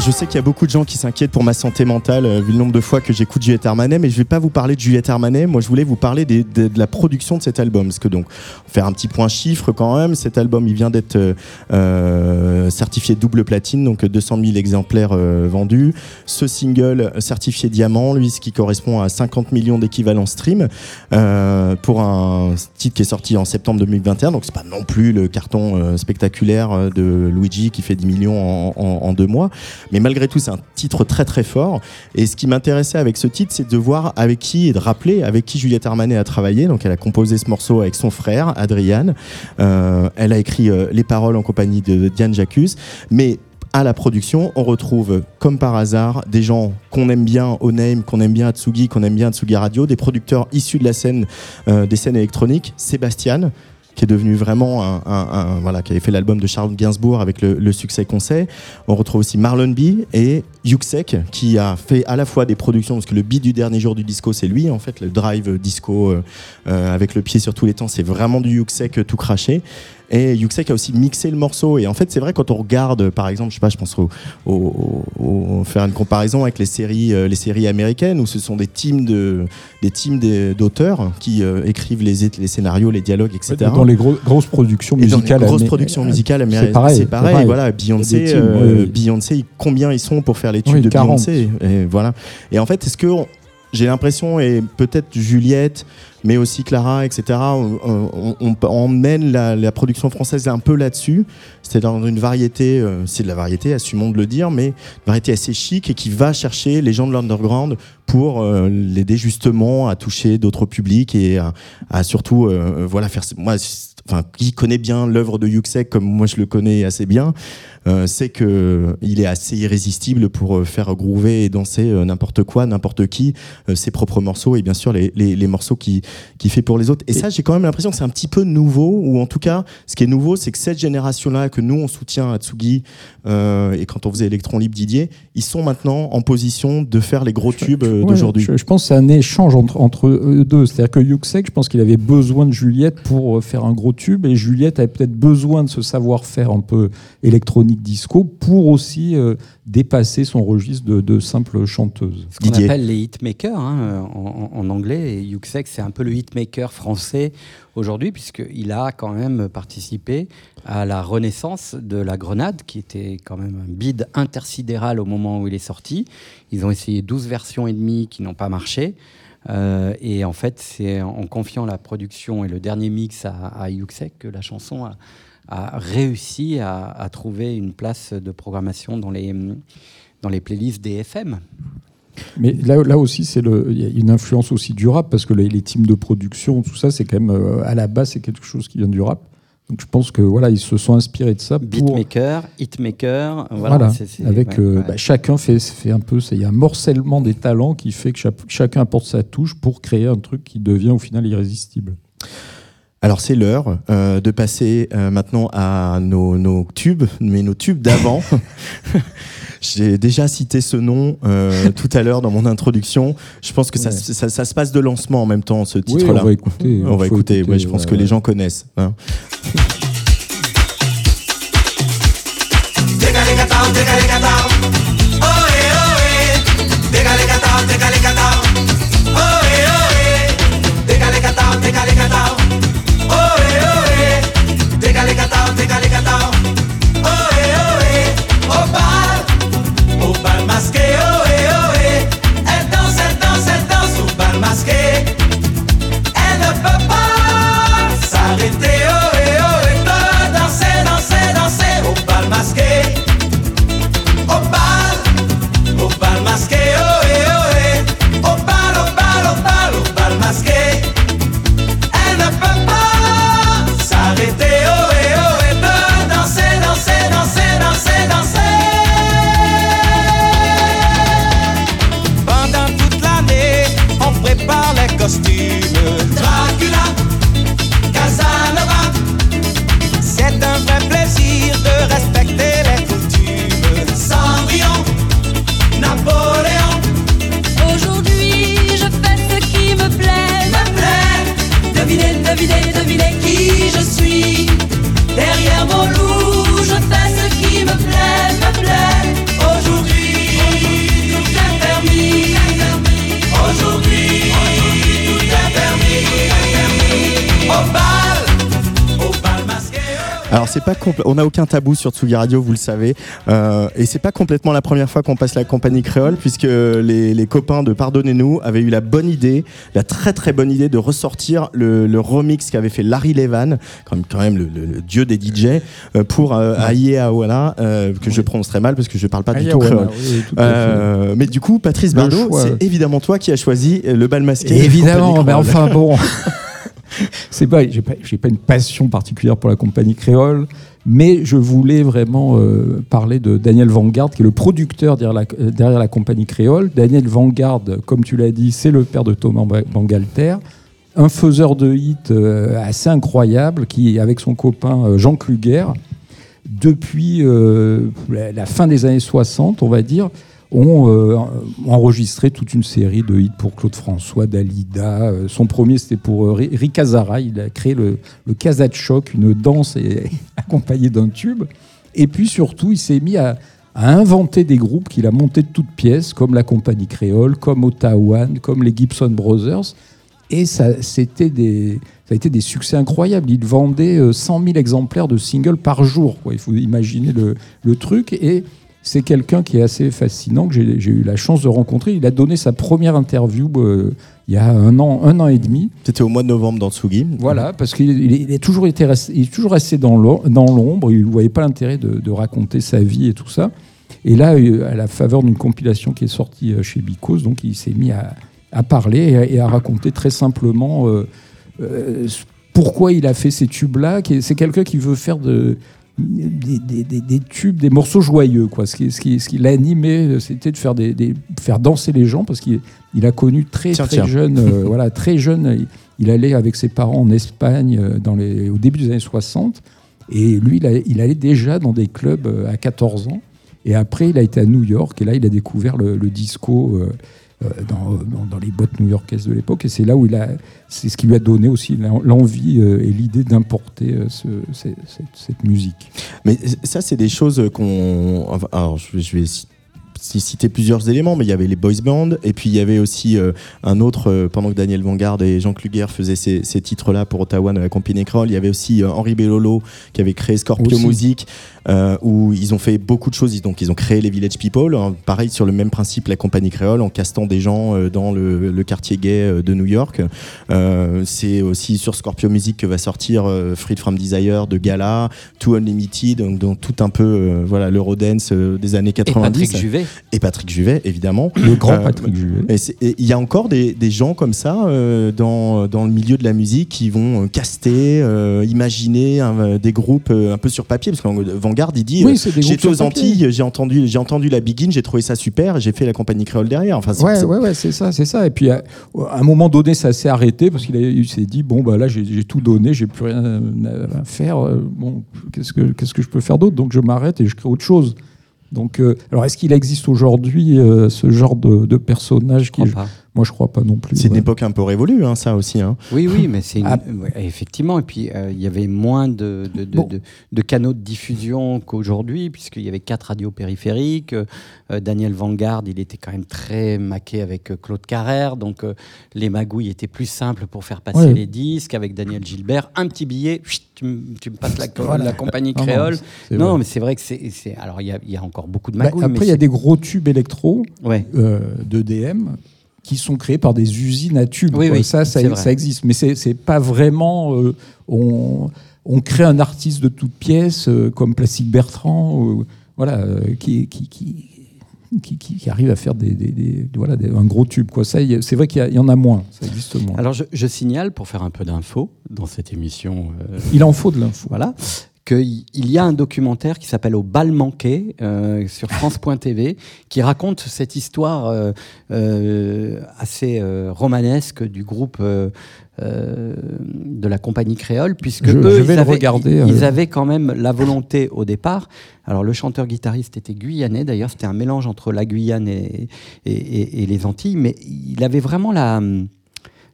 Je sais qu'il y a beaucoup de gens qui s'inquiètent pour ma santé mentale euh, vu le nombre de fois que j'écoute Juliette Armanet, mais je vais pas vous parler de Juliette Armanet. Moi, je voulais vous parler de, la production de cet album, parce que donc faire un petit point chiffre quand même. Cet album, il vient d'être euh, euh, certifié double platine, donc 200 000 exemplaires vendus. Ce single certifié diamant, lui, ce qui correspond à 50 millions d'équivalents stream pour un titre qui est sorti en septembre 2021. Donc c'est pas non plus le carton spectaculaire de Luigi qui fait 10 millions en deux mois. Mais malgré tout, c'est un titre très très fort. Et ce qui m'intéressait avec ce titre, c'est de voir avec qui et de rappeler avec qui Juliette Armanet a travaillé. Donc elle a composé ce morceau avec son frère, Adrian. Euh, elle a écrit euh, les paroles en compagnie de Diane Jacques. Mais à la production, on retrouve, comme par hasard, des gens qu'on aime bien au Name, qu'on aime bien Tsugi, qu'on aime bien Tsugi Radio, des producteurs issus de la scène, euh, des scènes électroniques. Sébastien, qui est devenu vraiment un, voilà, qui avait fait l'album de Charles Gainsbourg avec le, succès qu'on sait. On retrouve aussi Marlon B et Yuxek qui a fait à la fois des productions parce que le beat du dernier jour du disco c'est lui en fait le drive disco euh, euh, avec le pied sur tous les temps c'est vraiment du Yuxek tout craché et Yuxek a aussi mixé le morceau et en fait c'est vrai quand on regarde par exemple je sais pas je pense au, au- au- faire une comparaison avec les séries euh, les séries américaines où ce sont des teams de des teams d'auteurs qui euh, écrivent les, les scénarios les dialogues etc Dans les gros- grosses productions et dans les musicales. grosses productions euh, musicales c'est américaines, pareil, c'est pareil. pareil. Voilà, Beyoncé, teams, euh, oui. Beyoncé, combien ils sont pour faire les tubes Oui, de 40. Beyoncé et voilà. Et en fait, est-ce que on- j'ai l'impression et peut-être Juliette, mais aussi Clara, etc. On, on- on- emmène la, la production française un peu là-dessus. C'est dans une variété, euh, c'est de la variété, assumons de le dire, mais une variété assez chic et qui va chercher les gens de l'underground pour euh, l'aider justement à toucher d'autres publics et à, à surtout euh, voilà faire moi enfin qui connaît bien l'œuvre de Yuxek comme moi je le connais assez bien euh, c'est que il est assez irrésistible pour euh, faire groover et danser euh, n'importe quoi n'importe qui euh, ses propres morceaux et bien sûr les, les, les morceaux qui qui fait pour les autres et, ça j'ai quand même l'impression que c'est un petit peu nouveau ou en tout cas ce qui est nouveau c'est que cette génération là que nous on soutient à Tsugi euh, et quand on faisait Electron Libre Didier ils sont maintenant en position de faire les gros tubes euh, Ouais, d'aujourd'hui Je, je pense que c'est un échange entre, entre eux deux. C'est-à-dire que Yuxek, je pense qu'il avait besoin de Juliette pour faire un gros et Juliette avait peut-être besoin de ce savoir-faire un peu électronique disco pour aussi euh, dépasser son registre de, de simple chanteuse. Ce qu'on appelle les hitmakers hein, en, en- anglais. Et Yuxek, c'est un peu le hitmaker français aujourd'hui, puisqu'il a quand même participé à la renaissance de la Grenade, qui était quand même un bide intersidéral au moment où il est sorti. Ils ont essayé 12 versions et demie qui n'ont pas marché. Euh, et en fait, c'est en confiant la production et le dernier mix à, à Yuxek que la chanson a, réussi à, trouver une place de programmation dans les, dans les playlists des FM. Mais là, aussi, c'est il y a une influence aussi du rap parce que les, les teams de production, tout ça, c'est quand même euh, à la base, c'est quelque chose qui vient du rap. Donc je pense que voilà, ils se sont inspirés de ça pour Beatmaker, hitmaker, voilà. Voilà, avec ouais, euh, ouais. bah, chacun fait, fait un peu, il y a un morcellement des talents qui fait que chaque- chacun apporte sa touche pour créer un truc qui devient au final irrésistible. Alors c'est l'heure euh, de passer euh, maintenant à nos, nos tubes, mais nos tubes d'avant. J'ai déjà cité ce nom euh, tout à l'heure dans mon introduction. Je pense que ça, Ouais. ça- ça se passe de lancement en même temps, ce Oui, titre-là. on va écouter. On va écouter, ouais, je pense ouais, que les gens connaissent. hein. C'est pas compl- on n'a aucun tabou sur Tsugi Radio, vous le savez, Euh, et c'est pas complètement la première fois qu'on passe la compagnie créole, puisque les, les copains de Pardonnez-nous avaient eu la bonne idée, la très très bonne idée de ressortir le, le remix qu'avait fait Larry Levan, quand même, le, le- le dieu des DJ, euh, pour euh, Aïe Awala, euh, que je prononce très mal parce que je parle pas du tout créole. oui, tout. Euh, mais du coup, Patrice Bardot, c'est évidemment toi qui as choisi le bal masqué. de Évidemment, mais enfin bon. C'est pas, j'ai pas, une passion particulière pour la compagnie créole, mais je voulais vraiment euh, parler de Daniel Vanguard, qui est le producteur derrière la, euh, derrière la compagnie créole. Daniel Vanguard, comme tu l'as dit, c'est le père de Thomas Ba- Bangalter, un faiseur de hits euh, assez incroyable, qui, avec son copain Jean Kluger, depuis la fin des années 60, on va dire, ont euh, enregistré toute une série de hits pour Claude François, Dalida. Euh, son premier, c'était pour euh, Ri- Rick Hazara. Il a créé le, le Kazatchok, une danse accompagnée d'un tube. Et puis surtout, il s'est mis à, inventer des groupes qu'il a montés de toutes pièces, comme la Compagnie Créole, comme Ottawa, comme les Gibson Brothers. Et ça, c'était des, ça a été des succès incroyables. Il vendait euh, 100 000 exemplaires de singles par jour. Il faut imaginer le, le truc. Et c'est quelqu'un qui est assez fascinant, que j'ai eu la chance de rencontrer. Il a donné sa première interview euh, il y a un an, un an et demi. C'était au mois de novembre dans Tsugi. Voilà, parce qu'il il est, toujours été il est toujours resté dans l'om- dans l'ombre. Il ne voyait pas l'intérêt de, de raconter sa vie et tout ça. Et là, euh, à la faveur d'une compilation qui est sortie euh, chez Bicos, donc il s'est mis à, à parler et à, et à raconter très simplement euh, euh, pourquoi il a fait ces tubes-là. C'est quelqu'un qui veut faire de, des, des- des- des tubes, des morceaux joyeux. Quoi. Ce qui, ce qui, ce qui l'animait, euh, c'était de faire, des, faire danser les gens parce qu'il il a connu très, Tiens, très tiens. jeune, euh, voilà, très jeune. Il, il allait avec ses parents en Espagne euh, dans les, au début des années 60. Et lui, il, a- il allait déjà dans des clubs euh, à 14 ans. Et après, il a été à New York. Et là, il a découvert le, le disco euh, dans, dans- les boîtes new-yorkaises de l'époque. Et c'est là où il a. C'est ce qui lui a donné aussi l'en- l'envie euh, et l'idée d'importer euh, ce- cette, musique. Mais ça, c'est des choses qu'on. Alors, je vais, je vais ci- ci- citer plusieurs éléments, mais il y avait les boys bands, et puis il y avait aussi euh, un autre, euh, pendant que Daniel Vanguard et Jean Kluger faisaient ces, ces titres-là pour Ottawa de la compagnie Créole, il y avait aussi euh, Henri Bellolo qui avait créé Scorpio Aussi. Music, euh, où ils ont fait beaucoup de choses. Ils- Donc, ils ont créé les Village People, hein, pareil sur le même principe, la compagnie Créole, en castant des gens euh, dans le, le quartier gay euh, de New York. Euh, c'est aussi sur Scorpio Music que va sortir euh, Freed from Desire de Gala, Too Unlimited, donc, donc tout un peu euh, voilà l'Eurodance euh, des années Et 90. Patrick Juvet. Et Patrick Juvet, évidemment. Le grand Euh, Patrick Juvet. Et il y a encore des, des gens comme ça euh, dans, dans le milieu de la musique qui vont euh, caster, imaginer hein, des groupes un peu sur papier. Parce que Vanguard, il dit Oui, sur aux. Antilles, j'ai entendu, j'ai entendu la Begin, j'ai trouvé ça super, j'ai fait la compagnie créole derrière. Enfin, Ouais, ouais, ouais, c'est ça, c'est ça. Et puis à, à un moment donné, ça s'est arrêté parce qu'il s'est dit bon bah là j'ai tout donné, j'ai plus rien à faire. Bon, qu'est-ce que qu'est-ce que je peux faire d'autre? Donc je m'arrête et je crée autre chose. Donc euh, alors est-ce qu'il existe aujourd'hui euh, ce genre de, de personnage qui pas. Moi je crois pas non plus. c'est une époque un peu révolue, hein, ça aussi. hein. Oui, oui, mais c'est une- Ah. ouais, effectivement. Et puis euh, il y avait moins de, de, de- Bon. de- de canaux de diffusion qu'aujourd'hui, puisqu'il y avait quatre radios périphériques. Euh, Daniel Vanguard, il était quand même très maqué avec euh, Claude Carrère, donc euh, les magouilles étaient plus simples pour faire passer Ouais. les disques. Avec Daniel Gilbert, un petit billet, tu, me- tu me passes la, Voilà. la compagnie créole. Non, mais c'est vrai que c'est. Alors il y a, il y a encore beaucoup de Bah, magouilles. après il y a des gros tubes électro Ouais. euh, d'EDM qui sont créés par des usines à tubes. Oui, ça, ça, existe, mais c'est pas vraiment. euh, on, on crée un artiste de toutes pièces euh, comme Plastique Bertrand, euh, voilà, euh, qui, qui, qui, qui, qui- qui arrive à faire des, des- des- voilà, des- un gros tube. C'est vrai qu'il y en a moins. Ça existe moins. Alors je, je signale, pour faire un peu d'infos dans cette émission il en faut de l'info. Voilà. Qu'il il y a un documentaire qui s'appelle Au bal manqué euh, sur France.tv qui raconte cette histoire euh, euh, assez euh, romanesque du groupe euh, euh, de la compagnie créole, puisque Je- eux, je vais ils, avaient, regarder, ils avaient quand même la volonté au départ. Alors le chanteur-guitariste était guyanais, d'ailleurs c'était un mélange entre la Guyane et, et- et- et les Antilles, mais il avait vraiment la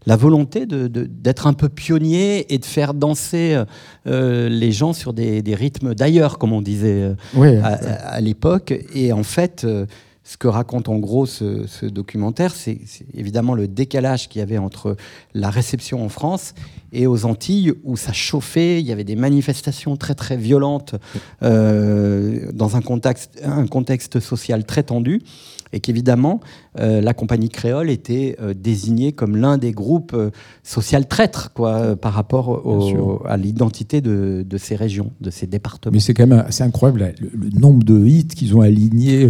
la volonté de- de- d'être un peu pionnier et de faire danser euh, les gens sur des, des rythmes d'ailleurs, comme on disait euh, à, l'époque. Et en fait, euh, ce que raconte en gros ce, ce documentaire, c'est c'est évidemment le décalage qu'il y avait entre la réception en France et aux Antilles où ça chauffait, il y avait des manifestations très très violentes euh, dans un contexte, un contexte social très tendu et qu'évidemment euh, la compagnie créole était euh, désignée comme l'un des groupes euh, social traîtres quoi, par rapport au- à l'identité de, de ces régions, de ces départements. Mais c'est quand même assez incroyable là, le, le nombre de hits qu'ils ont alignés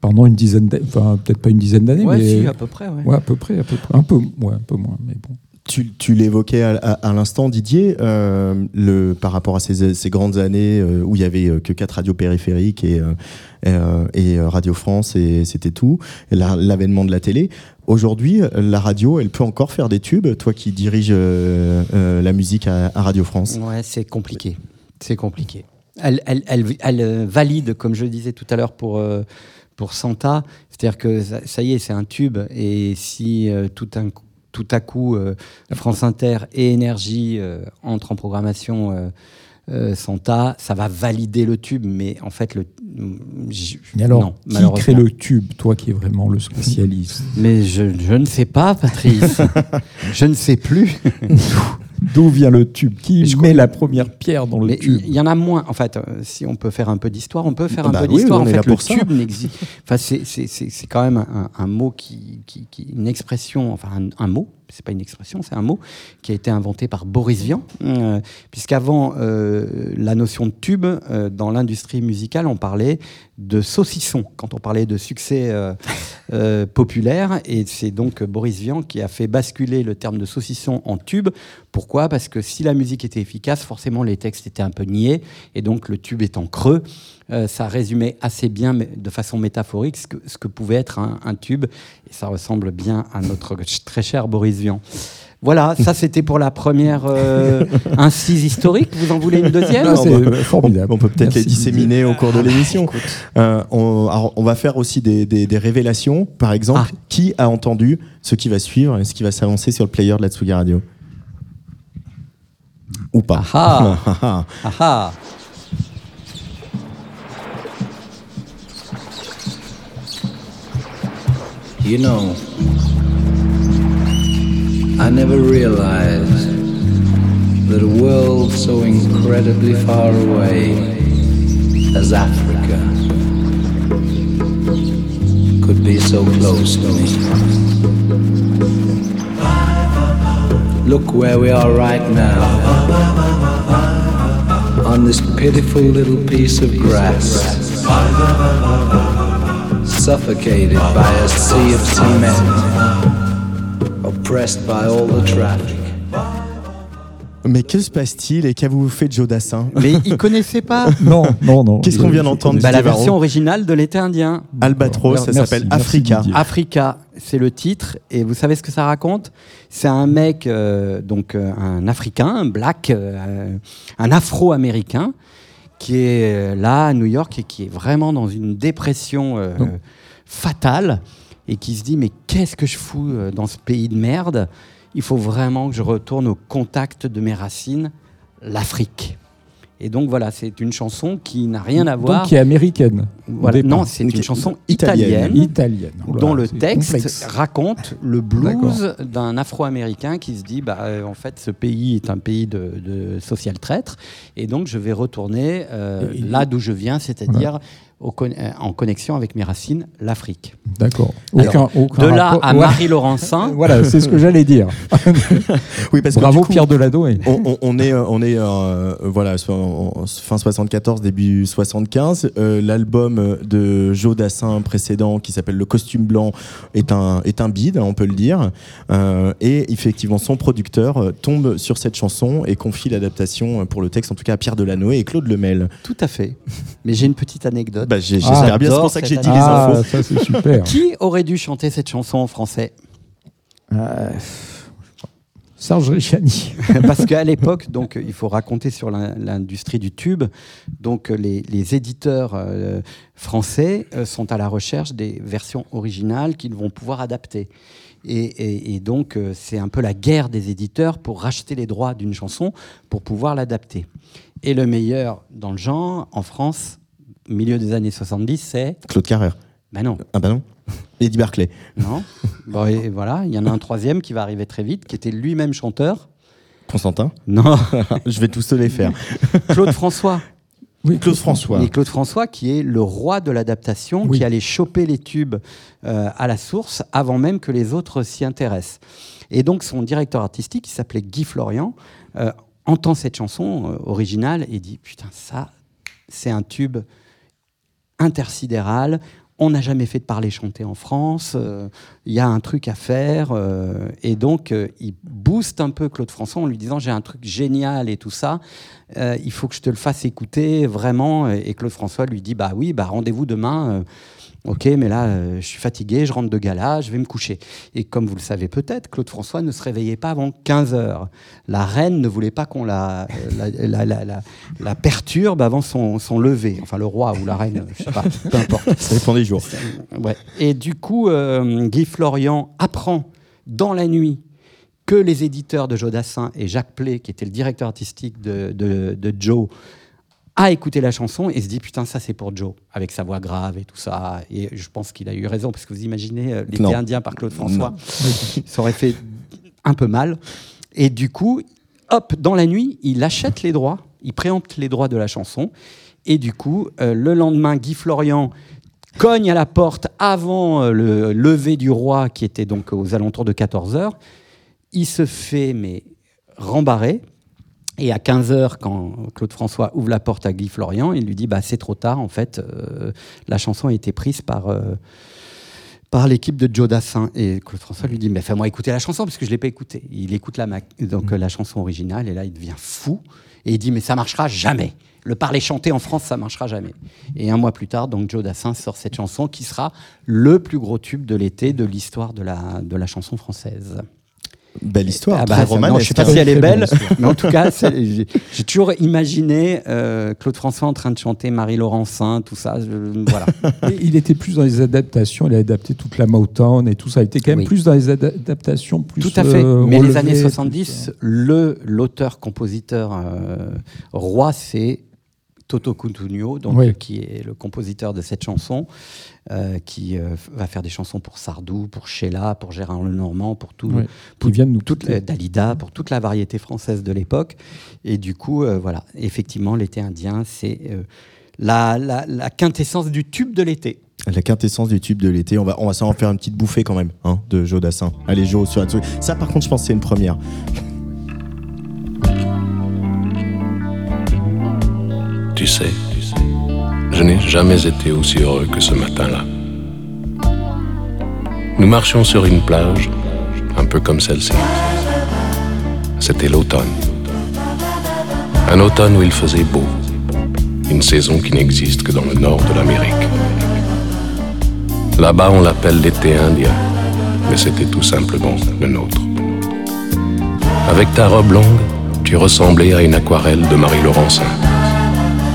pendant une dizaine d'années, enfin peut-être pas une dizaine d'années, Ouais, mais si, à peu près. ouais. ouais, à peu près, à peu près, un peu, ouais, un peu moins, mais bon. Tu, l'évoquais à, l'instant, Didier, euh, par rapport à ces, grandes années euh, où il y avait euh, que quatre radios périphériques et, Radio France et c'était tout, l'avènement de la télé. Aujourd'hui, la radio, elle peut encore faire des tubes. Toi qui diriges la musique à, Radio France. Ouais, c'est compliqué. C'est compliqué. Elle, valide, comme je disais tout à l'heure pour, pour Santa, c'est-à-dire que ça, y est, c'est un tube. Et si tout, un, tout à coup euh, France Inter et Énergie euh, entrent en programmation euh, euh, Santa, ça va valider le tube. Mais en fait, le. Et alors, non, qui crée le tube, toi qui es vraiment le spécialiste? Mais je, je ne sais pas, Patrice. je ne sais plus. D'où vient le tube Qui met la première pierre dans le Mais tube il y en a moins. En fait, euh, si on peut faire un peu d'histoire, on peut faire un bah peu oui, d'histoire. en fait, le tube n'existe. Enfin, c'est- c'est c'est- c'est quand même un, un mot qui, qui, qui- une expression, enfin un, un mot. C'est pas une expression, c'est un mot qui a été inventé par Boris Vian, euh, puisqu'avant euh, la notion de tube euh, dans l'industrie musicale, on parlait de saucisson quand on parlait de succès populaire, et c'est donc Boris Vian qui a fait basculer le terme de saucisson en tube. Pourquoi? Parce que si la musique était efficace, forcément les textes étaient un peu niais, et donc le tube étant creux, euh, ça résumait assez bien, mais de façon métaphorique, ce que, ce que pouvait être un, un tube, et ça ressemble bien à notre très cher Boris Vian. Voilà, ça c'était pour la première euh, incise historique. Vous en voulez une deuxième? Ah, on- formidable. On peut peut-être les disséminer au cours de l'émission. Écoute, Euh, on, va faire aussi des, des- des révélations. Par exemple, Ah. qui a entendu ce qui va suivre et ce qui va s'avancer sur le player de la Tsugi Radio? Ou pas Ah Ah, You know, I never realized that a world so incredibly far away as Africa could be so close to me. Look where we are right now, on this pitiful little piece of grass suffocated by a sea of cement, oppressed by all the traffic. Mais que se passe-t-il et qu'avez-vous fait de Joe Dassin Mais ils connaissaient pas Non, non, non. Qu'est-ce qu'on vient d'entendre bah, la version originale de l'été indien. Albatros, ça s'appelle Africa. Africa, c'est le titre. Et vous savez ce que ça raconte? C'est un mec, euh, donc euh, un Africain, un black, euh, un Afro-américain, qui est euh, là à New York et qui est vraiment dans une dépression euh, Oh. fatale et qui se dit mais qu'est-ce que je fous euh, dans ce pays de merde? Il faut vraiment que je retourne au contact de mes racines, l'Afrique. Et donc voilà, c'est une chanson qui n'a rien à voir. Donc qui est américaine. Voilà. Non, c'est une chanson Italienne. italienne. Oula, dont le texte complexe. raconte le blues d'un Afro-Américain qui se dit bah, euh, en fait ce pays est un pays de, de social traître et donc je vais retourner euh, là d'où je viens, c'est-à-dire en connexion avec mes racines, l'Afrique. D'accord. Alors, Aucun, aucun De là rapport- à Ouais. Marie Laurencin, Voilà, c'est ce que j'allais dire. Oui, parce que Bravo coup, Pierre Deladoé. on, on- on est, euh, on est euh, voilà, fin 74, début 75. Euh, L'album de Joe Dassin précédent, qui s'appelle Le Costume Blanc, est un, est un bide, on peut le dire. Euh, et effectivement, son producteur euh, tombe sur cette chanson et confie l'adaptation pour le texte, en tout cas à Pierre Delanoë et Claude Lemel. tout à fait. Mais j'ai une petite anecdote. Bah, j'ai- J'espère Ah, bien, c'est pour ça que j'ai dit les Ah, infos. ça c'est super. Qui aurait dû chanter cette chanson en français? Euh, Serge Reggiani. Parce qu'à l'époque, donc, il faut raconter sur l'in- l'industrie du tube. Donc, les, les éditeurs euh, français euh, sont à la recherche des versions originales qu'ils vont pouvoir adapter. Et, et- et donc, euh, c'est un peu la guerre des éditeurs pour racheter les droits d'une chanson pour pouvoir l'adapter. Et le meilleur dans le genre, en France, milieu des années 70, c'est. Claude Carrère. Ben non, Ah bah non. Eddie Barclay. non. Bon, et voilà, il y en a un troisième qui va arriver très vite, qui était lui-même chanteur, Constantin Non, Je vais tous les faire. Claude François. Oui, Claude François. Et Claude François, qui est le roi de l'adaptation, Oui. qui allait choper les tubes euh, à la source avant même que les autres s'y intéressent. Et donc, son directeur artistique, qui s'appelait Guy Florian, euh, entend cette chanson euh, originale et dit Putain, ça, c'est un tube intersidéral. On n'a jamais fait de parler chanter en France. euh, Il y a un truc à faire. euh, et donc, euh, il booste un peu Claude François en lui disant J'ai un truc génial et tout ça. Euh, il faut que je te le fasse écouter vraiment. Et Claude François lui dit Bah oui, bah rendez-vous demain. Ok, mais là, euh, je suis fatigué, je rentre de gala, je vais me coucher. Et comme vous le savez peut-être, Claude François ne se réveillait pas avant 15 heures. La reine ne voulait pas qu'on la, euh, la, la- la- la- la perturbe avant son, son lever. Enfin, le roi ou la reine, je sais pas, peu importe. Ça dépend des jours. Ouais. Et du coup, euh, Guy Florian apprend dans la nuit que les éditeurs de Jodassin et Jacques Play, qui était le directeur artistique de, de- de Joe, a écouté la chanson et se dit putain ça c'est pour Joe avec sa voix grave et tout ça. Et je pense qu'il a eu raison parce que vous imaginez euh, l'été indien par Claude François ça aurait fait un peu mal. Et du coup hop dans la nuit il achète les droits il préempte les droits de la chanson. Et du coup euh, le lendemain Guy Florian cogne à la porte avant euh, le lever du roi qui était donc aux alentours de 14 heures. Il se fait mais rembarrer et à 15h, quand Claude François ouvre la porte à Guy Florian, il lui dit bah, C'est trop tard, en fait, euh, la chanson a été prise par, euh, par l'équipe de Joe Dassin. Et Claude François lui dit Mais fais-moi écouter la chanson, parce que je ne l'ai pas écoutée. Il écoute la, donc, euh, la chanson originale, et là, il devient fou. Et il dit Mais ça marchera jamais. Le parler chanter en France, ça marchera jamais. Et un mois plus tard, donc Joe Dassin sort cette chanson qui sera le plus gros tube de l'été de l'histoire de la, de la chanson française. Belle histoire, Ah bah, très romanesque. non, je sais pas si elle est belle mais en tout cas, j'ai toujours imaginé euh, Claude François en train de chanter Marie Laurencin, tout ça. je- voilà. Et il était plus dans les adaptations, il a adapté toute la Motown et tout ça. Il était quand même Oui. plus dans les ada- adaptations plus. Tout à fait. euh, Mais les années plus, 70, euh, le l'auteur-compositeur euh, roi, c'est Toto Cutugno, donc Oui. qui est le compositeur de cette chanson, euh, qui euh, va faire des chansons pour Sardou, pour Sheila, pour Gérard Lenormand, pour tout, ouais, pour qui viennent nous toute la- Dalida, pour toute la variété française de l'époque. Et du coup, euh, voilà, effectivement, l'été indien, c'est euh, la, la- la quintessence du tube de l'été. La quintessence du tube de l'été. On va, on va s'en faire une petite bouffée quand même, hein, de Joe Dassin. Allez, Joe, sur la truc. Ça, par contre, je pense que c'est une première. Tu sais, je n'ai jamais été aussi heureux que ce matin-là. Nous marchions sur une plage, un peu comme celle-ci. C'était l'automne. Un automne où il faisait beau. Une saison qui n'existe que dans le nord de l'Amérique. Là-bas, on l'appelle l'été indien, mais c'était tout simplement le nôtre. Avec ta robe longue, tu ressemblais à une aquarelle de Marie Laurencin.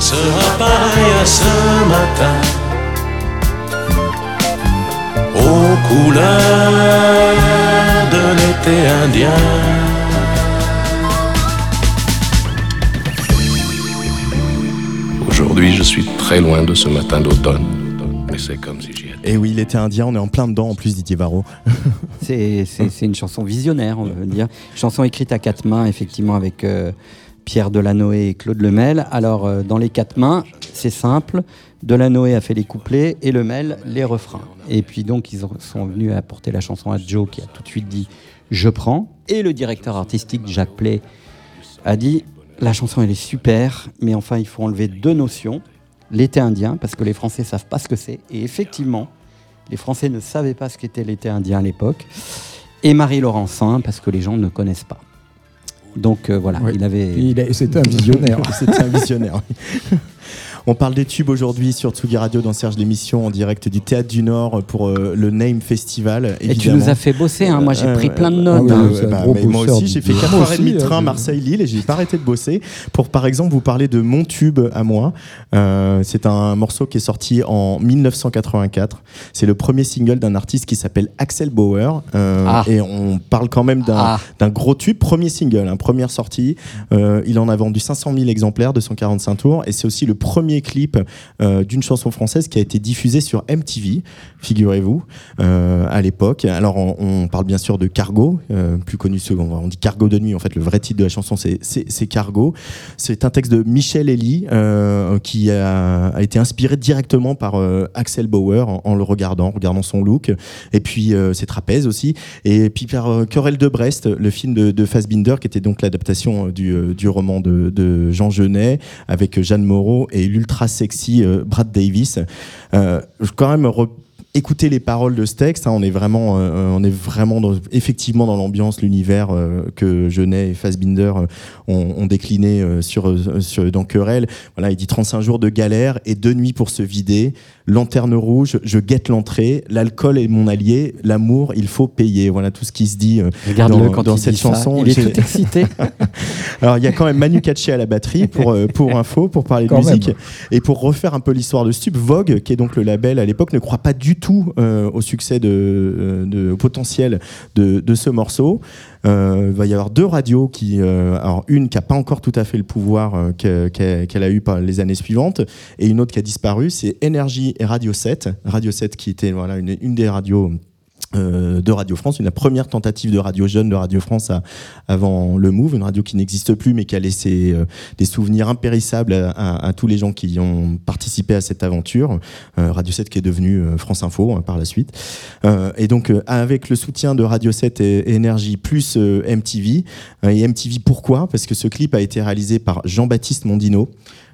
sera pareil à ce matin aux couleurs de l'été indien. Aujourd'hui, je suis très loin de ce matin d'automne, mais c'est comme si j'y étais. Et oui, l'été indien, on est en plein dedans en plus, Didier Varro. C'est une chanson visionnaire, on veut dire. Chanson écrite à quatre mains, effectivement, avec euh, Pierre Delanoë et Claude Lemel. Alors, euh, dans les quatre mains, c'est simple. Delanoë a fait les couplets et Lemel les refrains. Et puis, donc, ils ont- sont venus apporter la chanson à Joe, qui a tout de suite dit Je prends. Et le directeur artistique, Jacques Play, a dit La chanson, elle est super, mais enfin, il faut enlever deux notions. L'été indien, parce que les Français savent pas ce que c'est. Et effectivement, les Français ne savaient pas ce qu'était l'été indien à l'époque. Et Marie Laurencin, parce que les gens ne connaissent pas. Donc euh, voilà, Ouais. il avait. C'était un visionnaire. C'était un visionnaire. On parle des tubes aujourd'hui sur Tsugi Radio dans Serge l'émission en direct du Théâtre du Nord pour euh, le Name Festival. Et tu nous as fait bosser, hein. moi j'ai pris plein de notes. Ah hein. bah, mais moi aussi, j'ai fait 4 heures et demie de train Marseille-Lille et j'ai pas arrêté de bosser pour, par exemple, vous parler de Mon Tube à moi. Euh, c'est un morceau qui est sorti en 1984. C'est le premier single d'un artiste qui s'appelle Axel Bauer. Euh, Ah. Et on parle quand même d'un Ah. gros tube, premier single, hein, première sortie. Euh, il en a vendu 500 000 exemplaires de 145 tours et c'est aussi le premier clip euh, d'une chanson française qui a été diffusé sur MTV, figurez-vous, euh, à l'époque. Alors on, parle bien sûr de Cargo, euh, plus connu. On dit Cargo de nuit, en fait le vrai titre de la chanson c'est- Cargo. C'est un texte de Michel Elie qui a, été inspiré directement par Axel Bauer en, le regardant, en regardant son look et puis ses trapèzes aussi. Et puis par Querelle de Brest, le film de, de Fassbinder, qui était donc l'adaptation du, roman de, de Jean Genet, avec Jeanne Moreau et l'ultra sexy euh, Brad Davis. Euh, je quand même écouter les paroles de ce texte, hein, on est vraiment, euh, on est vraiment dans- effectivement dans l'ambiance, l'univers euh, que Genet et Fassbinder euh, ont, ont décliné euh, sur, sur, dans Querelle. Voilà, il dit 35 jours de galère et deux nuits pour se vider. Lanterne rouge, je guette l'entrée. L'alcool est mon allié. L'amour, il faut payer. Voilà tout ce qui se dit euh, dans, quand dans cette ça. chanson. Il est tout excité. alors il y a quand même Manu Katché à la batterie pour, euh, pour info, pour parler de musique. même. Et pour refaire un peu l'histoire de Stup, Vogue, qui est donc le label à l'époque, ne croit pas du tout euh, au succès, de, euh, potentiel de, ce morceau. Euh, il va y avoir deux radios qui, euh, alors une qui n'a pas encore tout à fait le pouvoir euh, que- qu'elle a eu par les années suivantes, et une autre qui a disparu, c'est Énergie et Radio 7. Radio 7 qui était voilà une, des radios euh, de Radio France, une la première tentative de radio jeune de Radio France à- avant le Move, une radio qui n'existe plus mais qui a laissé euh, des souvenirs impérissables à, à- à tous les gens qui ont participé à cette aventure. Euh, radio 7 qui est devenue euh, France Info hein, par la suite. Euh, et donc euh, avec le soutien de Radio 7 et, Énergie plus euh, MTV. euh, et MTV pourquoi? Parce que ce clip a été réalisé par Jean-Baptiste Mondino.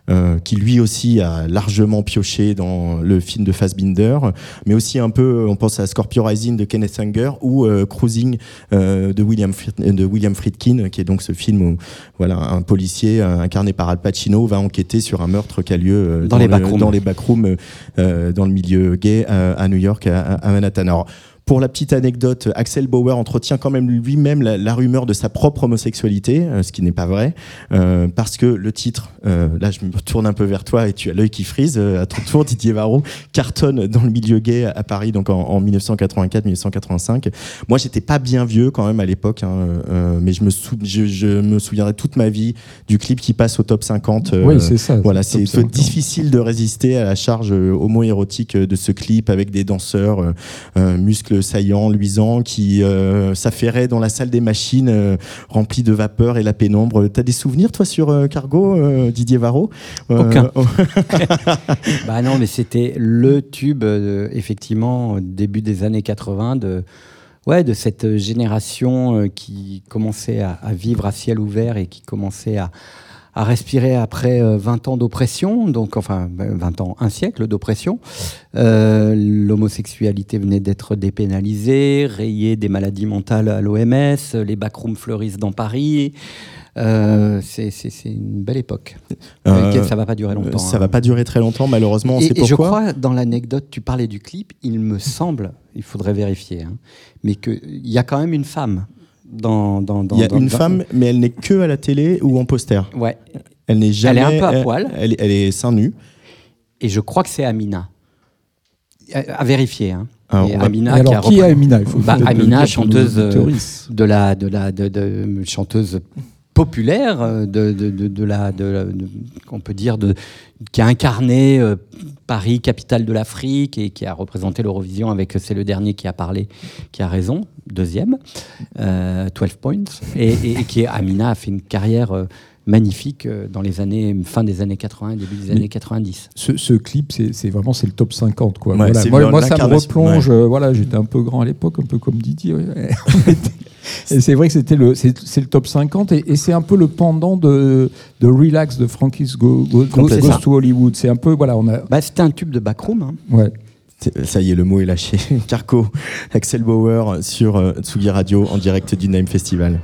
Euh, qui lui aussi a largement pioché dans le film de Fassbinder, mais aussi un peu, on pense à Scorpio Rising de Kenneth Anger ou euh, Cruising euh, de, William, de William Friedkin, qui est donc ce film où voilà, un policier euh, incarné par Al Pacino va enquêter sur un meurtre qui a lieu euh, Dans les le- backrooms. dans les backrooms, euh, euh, dans le milieu gay euh, à New York, à, à Manhattan. Alors, pour la petite anecdote, Axel Bauer entretient quand même lui-même la, la rumeur de sa propre homosexualité, euh, ce qui n'est pas vrai, euh, parce que le titre, euh, là je me tourne un peu vers toi et tu as l'œil qui frise, euh, à ton tour Didier Varro, cartonne dans le milieu gay à Paris donc en, en 1984-1985. Moi j'étais pas bien vieux quand même à l'époque, hein, euh, mais je me, sou- je, je me souviendrai toute ma vie du clip qui passe au top 50. euh, Oui, c'est ça. voilà, c'est c'est top 50. difficile de résister à la charge homo-érotique de ce clip avec des danseurs euh, euh, muscles saillants, luisants, qui euh, s'affairaient dans la salle des machines euh, remplie de vapeur et la pénombre. T'as des souvenirs, toi, sur Cargo, Didier Varro? Aucun. bah non, mais c'était le tube, effectivement, au début des années 80, de, ouais, de cette génération qui commençait à, à vivre à ciel ouvert et qui commençait à, à respirer après euh, 20 ans d'oppression, donc enfin ben, 20 ans, un siècle d'oppression. Euh, L'homosexualité venait d'être dépénalisée, rayée des maladies mentales à l'OMS, les backrooms fleurissent dans Paris. Euh, c'est une belle époque. Euh, Euh, ça va pas durer longtemps. Ça hein. va pas durer très longtemps, malheureusement. On Et, sait et je pourquoi. crois, dans l'anecdote, tu parlais du clip, il me semble, il faudrait vérifier, hein, mais qu'il y a quand même une femme dans. dans, dans Il y a dans- une dans- femme, mais elle n'est que à la télé ou en poster. Ouais. Elle n'est jamais. un peu à elle- poil. Elle, elle est seins nus. Et je crois que c'est Amina. À, à vérifier. Hein. Ah, Et Amina Et alors, a qui est Amina? Il faut Bah, Amina, chanteuse, euh, auditeuristes. de la, de la, de, de- chanteuse populaire euh, de, de, de, de la, de, la- de- qu'on peut dire, de, qui a incarné euh, Paris, capitale de l'Afrique, et qui a représenté l'Eurovision avec C'est le dernier qui a parlé, qui a raison, deuxième, euh, 12 points, et, et- et qui est, Amina a fait une carrière euh, magnifique euh, dans les années, fin des années 80 et début des années 90. Ce, ce clip, c'est c'est vraiment c'est le top 50 quoi. Ouais, Voilà. c'est Moi, moi, ça me replonge. euh, voilà, j'étais un peu grand à l'époque, un peu comme Didier. ouais. c'est vrai que c'était le c'est le top 50 et, et c'est un peu le pendant de, de Relax de Frankie's Go, Go, Go- Complètement. Goes to Hollywood. C'est un peu voilà, on a Bah, C'était un tube de backroom. hein. ouais. C'est- Ça y est, le mot est lâché. Carco, Axel Bauer sur euh, Tsugi Radio en direct du Name Festival.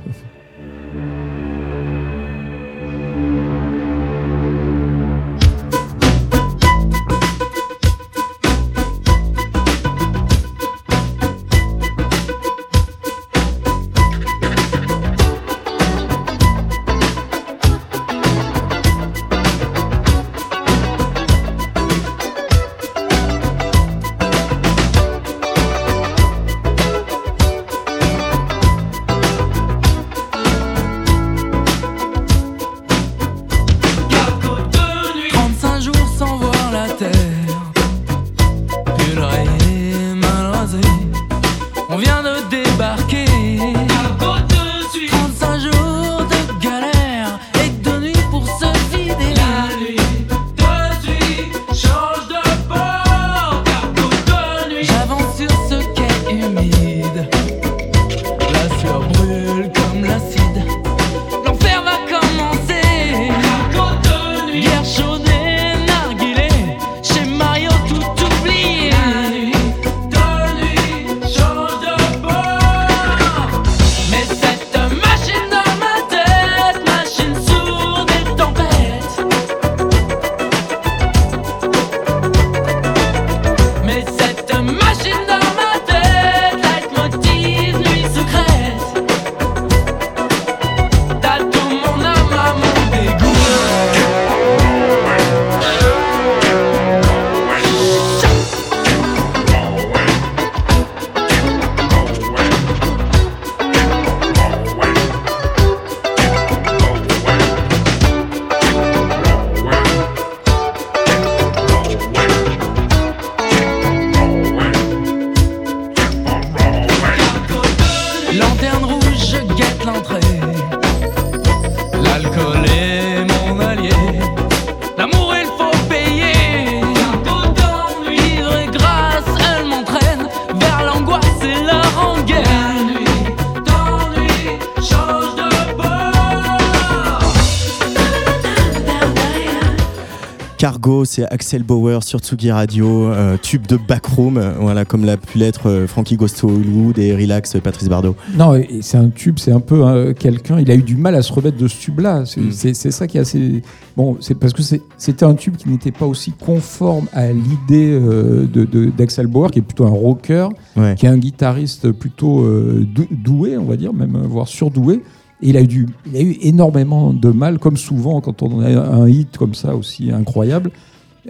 C'est Axel Bauer sur Tsugi Radio, euh, tube de backroom, euh, voilà, comme l'a pu l'être euh, Frankie Gosto Hollywood et Relax euh, Patrice Bardot. Non, c'est un tube, c'est un peu euh, quelqu'un. Il a eu du mal à se remettre de ce tube-là. C'est Mm. c'est ça qui est assez. Bon, c'est parce que c'était un tube qui n'était pas aussi conforme à l'idée euh, de- de- d'Axel Bauer, qui est plutôt un rocker, Ouais. qui est un guitariste plutôt dou- doué, on va dire, même voire surdoué. Et il a, eu du, il a eu énormément de mal, comme souvent quand on a un hit comme ça aussi incroyable.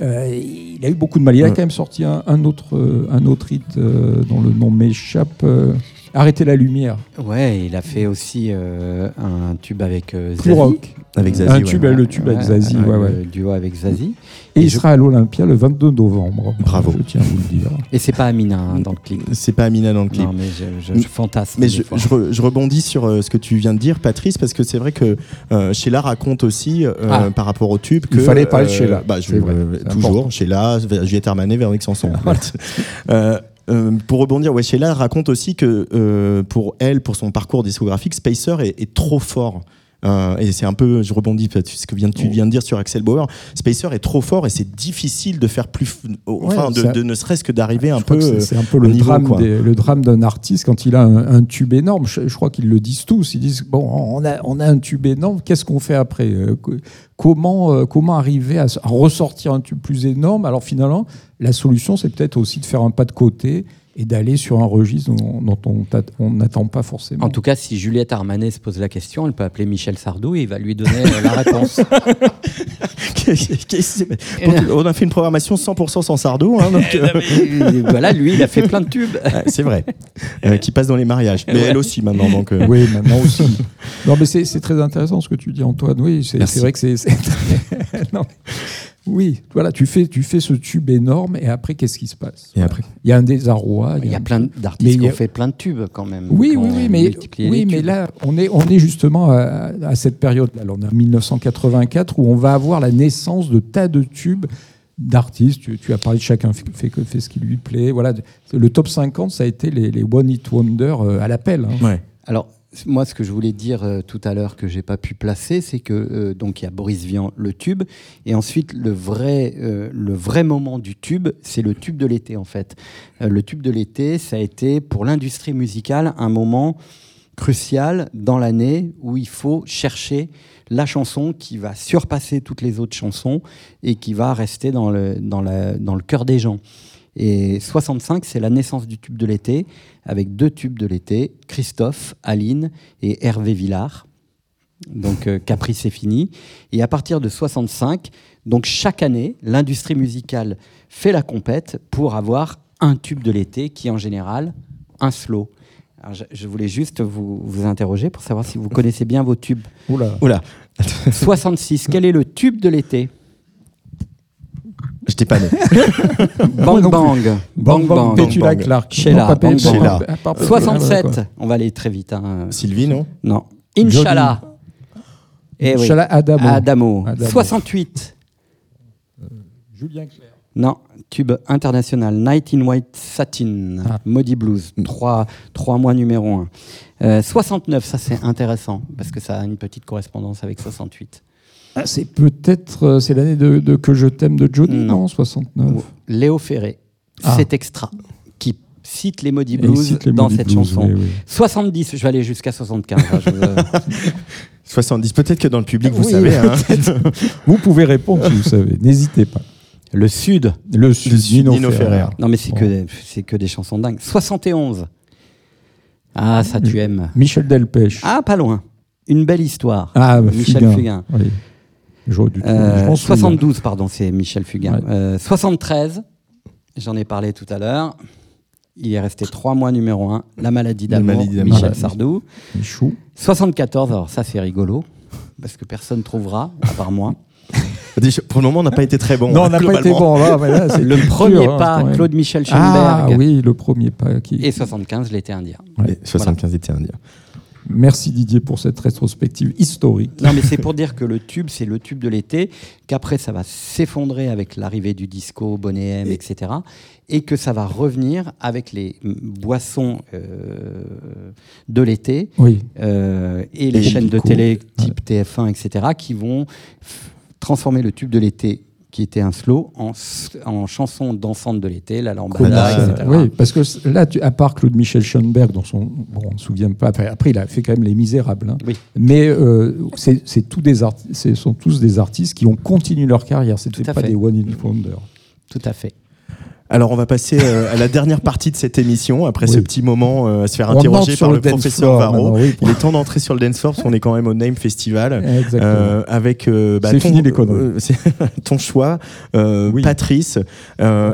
Euh, il a eu beaucoup de mal. Il a Ouais. quand même sorti un, un autre, euh, un autre hit euh, dont le nom m'échappe. euh, Arrêtez la lumière. Ouais, il a fait aussi euh, un tube avec euh, Zazie. rock. Avec Zazie, Un ouais. tube, le tube avec Zazie. ouais, ouais, ouais. Le duo avec Zazie. Et, Et il je- sera à l'Olympia le 22 novembre. Bravo. Je tiens à vous le dire. Et c'est pas Amina hein, dans le clip. C'est pas Amina dans le clip. Non, mais je, je- je fantasme. Mais je, fois. je re- je rebondis sur euh, ce que tu viens de dire, Patrice, parce que c'est vrai que euh, Sheila raconte aussi, euh, Ah. par rapport au tube, que. Il fallait parler de Sheila. Bah, je, vrai, euh, toujours, important. Sheila, Juliette Armanet, Véronique Sanson. Euh, euh, pour rebondir, Sheila raconte aussi que euh, pour elle, pour son parcours discographique, Spacer est trop fort. Euh, et c'est un peu, je rebondis ce que viens- tu viens de dire sur Axel Bauer. Spacer est trop fort et c'est difficile de faire plus, enfin, Ouais, de, ne serait-ce que d'arriver un peu. c'est- euh, un peu au le niveau, drame, des- le drame d'un artiste quand il a un, un tube énorme. Je, je crois qu'ils le disent tous. Ils disent bon, on a, on a un tube énorme. Qu'est-ce qu'on fait après Euh, co- Comment, euh, comment arriver à ressortir un tube plus énorme? Alors finalement, la solution, c'est peut-être aussi de faire un pas de côté et d'aller sur un registre dont, dont on n'attend pas forcément. En tout cas, si Juliette Armanet se pose la question, elle peut appeler Michel Sardou et il va lui donner euh, la réponse. On a fait une programmation 100% sans Sardou. hein, donc, euh, Et voilà, lui, il a fait plein de tubes. c'est vrai. Euh, qui passe dans les mariages. Mais Ouais. elle aussi maintenant. Donc, euh, Oui, maintenant aussi. Non, mais c'est très intéressant ce que tu dis, Antoine. Oui, c'est vrai que c'est. Oui, voilà, tu fais, tu fais ce tube énorme et après, qu'est-ce qui se passe? Et après Il y a un désarroi. Il y a plein d'artistes il qui y ont a- fait plein de tubes quand même. Oui, oui, oui, mais, oui, mais là, on est, on est justement à, à cette période-là. Là, On est en 1984 où on va avoir la naissance de tas de tubes d'artistes. Tu, tu as parlé de chacun fait, fait, fait ce qui lui plaît. Voilà. Le top 50, ça a été les, les One Hit Wonder euh, à l'appel. hein. Ouais. Alors, moi, ce que je voulais dire euh, tout à l'heure que j'ai pas pu placer, c'est que euh, donc il y a Boris Vian, le tube, et ensuite le vrai, euh, le vrai moment du tube, c'est le tube de l'été en fait. Euh, le tube de l'été, ça a été pour l'industrie musicale un moment crucial dans l'année où il faut chercher la chanson qui va surpasser toutes les autres chansons et qui va rester dans le, dans la, dans le cœur des gens. Et 65, c'est la naissance du tube de l'été, avec deux tubes de l'été, Christophe, Aline et Hervé Villard. Donc euh, Caprice c'est fini. Et à partir de 65, donc chaque année, l'industrie musicale fait la compète pour avoir un tube de l'été qui est en général un slow. Alors, je, je voulais juste vous, vous interroger pour savoir si vous connaissez bien vos tubes. Oula. Oula, 66, quel est le tube de l'été? J'étais pas né. Bang bang. Bang Bang Bang, bang. Petula Bang. Clark. Sheila, Non, pas Bang Petula. Bang. Ah, pas- pas- 67, d'accord. on va aller très vite. hein. Sylvie, non? Non. Inch'Allah. Eh oui. Inch'Allah Adamo. Adamo. Adamo. 68. Julien Clerc. Non, tube international. Night in White Satin. Ah. Maudit Blues. Trois, trois mois numéro 1. 69, ça c'est intéressant parce que ça a une petite correspondance avec 68. Ah, c'est peut-être euh, c'est l'année de, de Que je t'aime de Johnny, Non. non, 69. Léo Ferré, Ah. c'est extra, qui cite les Maudits Blues les dans cette Blues, chanson. oui, oui. 70, je vais aller jusqu'à 75. hein, je veux- 70. Peut-être que dans le public, vous Oui, savez. hein. Vous pouvez répondre si vous savez. N'hésitez pas. Le Sud. Le Sud, Le Sud, Nino, Nino Ferrer. Ferrer. Non mais c'est Bon. que, c'est que des chansons dingues. 71. Ah, ça tu aimes. Michel Delpech. Ah, pas loin. Une belle histoire. Ah, bah, Michel Fugain. Fugain. Oui. Dû trouver. Euh, Je. 72, pardon, c'est Michel Fugain. Ouais. Euh, 73, j'en ai parlé tout à l'heure. Il est resté trois mois numéro un. La maladie La d'amour. Michel Ouais. Sardou. Michou. 74, alors ça c'est rigolo, parce que personne trouvera, à part moi. Pour le moment, on n'a pas été très bon. non, on hein, n'a pas été bon là. mais là, c'est Le premier hein, pas. Claude Michel Ah Schoenberg. oui, le premier pas. Qui... Et 75, l'été indien. Et 75 était indien. Merci Didier pour cette rétrospective historique. Non, mais c'est pour dire que le tube, c'est le tube de l'été, qu'après, ça va s'effondrer avec l'arrivée du disco, Bonnet M, etc. Et que ça va revenir avec les boissons euh, de l'été Oui. euh, et les chaînes de télé type TF1, etc., qui vont transformer le tube de l'été, qui était un slow, en, chanson dansante de l'été, la lambada, etc. oui, parce que là, tu- à part Claude Michel Schoenberg, dont son, bon, on ne se souvient pas. Après, après, il a fait quand même Les Misérables. hein. Oui. Mais euh, c'est tous des ce sont tous des artistes qui ont continué leur carrière. À pas fait. des one in wonder. Tout à fait. Alors on va passer euh, à la dernière partie de cette émission, après ce petit moment euh, à se faire On interroger par le professeur Varro. oui. Il est temps d'entrer sur le dance floor parce qu'on est quand même au Name Festival. Euh, avec euh, bah, C'est ton, fini les conneries. c'est ton choix, Oui. Patrice.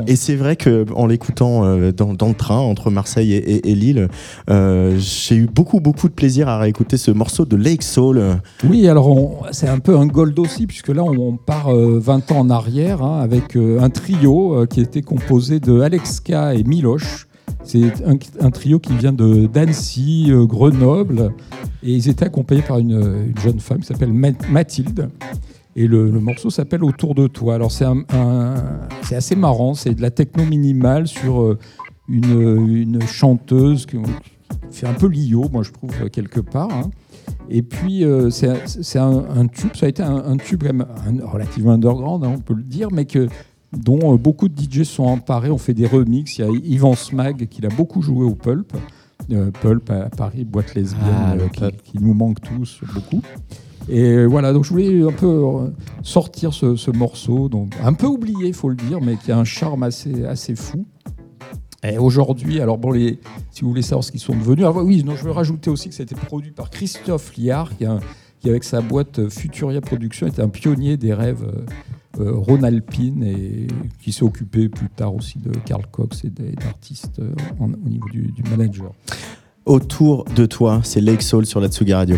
Et c'est vrai que en l'écoutant dans, dans le train entre Marseille et, et- et Lille, j'ai eu beaucoup beaucoup de plaisir à réécouter ce morceau de Lake Soul. Oui, alors c'est un peu un gold aussi, puisque là on, on part euh, 20 ans en arrière hein, avec un trio qui était composé de Alexka et Miloche. C'est un, trio qui vient de d'Annecy, euh, Grenoble, et ils étaient accompagnés par une, une jeune femme qui s'appelle Ma- Mathilde. Et le, morceau s'appelle Autour de toi. Alors c'est assez marrant, c'est de la techno minimale sur euh, une, chanteuse qui, fait un peu Lio, moi je trouve, quelque part. hein. Et puis, euh, c'est un- tube, ça a été un, tube relativement underground, hein, on peut le dire, mais que, dont euh, beaucoup de DJ sont emparés, ont fait des remixes. Il y a Yvan Smag qui l'a beaucoup joué au Pulp. Euh, Pulp à Paris, boîte lesbienne, Ah, euh, qui, nous manque tous beaucoup. Et voilà, donc je voulais un peu sortir ce, ce morceau, donc un peu oublié, il faut le dire, mais qui a un charme assez, assez fou. Et aujourd'hui, alors bon, les, si vous voulez savoir ce qu'ils sont devenus, alors oui, non, je veux rajouter aussi que ça a été produit par Christophe Liard, qui, a un- qui, avec sa boîte Futuria Productions était un pionnier des rêves euh, Rhône-Alpine et qui s'est occupé plus tard aussi de Karl Cox et d'artistes euh, au niveau du, du manager. Autour de toi, c'est Lake Soul sur la Tsuga Radio.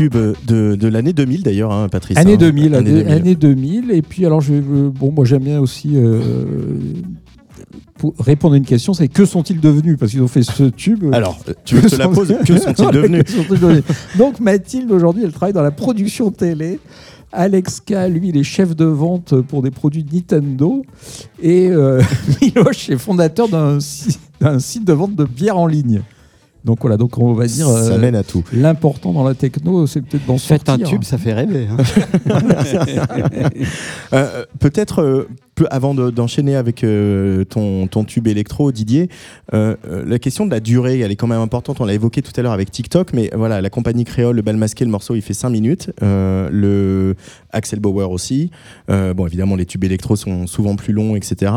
Euh, le tube de, de l'année 2000 d'ailleurs, hein, Patrice. Année hein. 2000, Année année, 2000. année 2000. Et puis, alors, je, vais- bon, moi, j'aime bien aussi euh, pour répondre à une question, c'est que sont-ils devenus? Parce qu'ils ont fait ce tube. Alors, euh, tu veux que je te la pose? Que sont-ils devenus? Donc Mathilde, aujourd'hui, elle travaille dans la production télé. Alex K, lui, il est chef de vente pour des produits Nintendo. Et euh, Miloche est fondateur d'un site de vente de bière en ligne. Donc voilà, donc on va dire. Ça euh, mène à tout. L'important dans la techno, c'est peut-être d'en Faites un sortir. tube, ça fait rêver. hein. Euh, Peut-être, euh, avant de- d'enchaîner avec euh, ton, ton tube électro, Didier, euh, euh, la question de la durée, elle est quand même importante. On l'a évoqué tout à l'heure avec TikTok, mais voilà, la compagnie créole, le bal masqué, le morceau, il fait 5 minutes. Euh, le Axel Bauer aussi. Bon, évidemment, les tubes électro sont souvent plus longs, etc.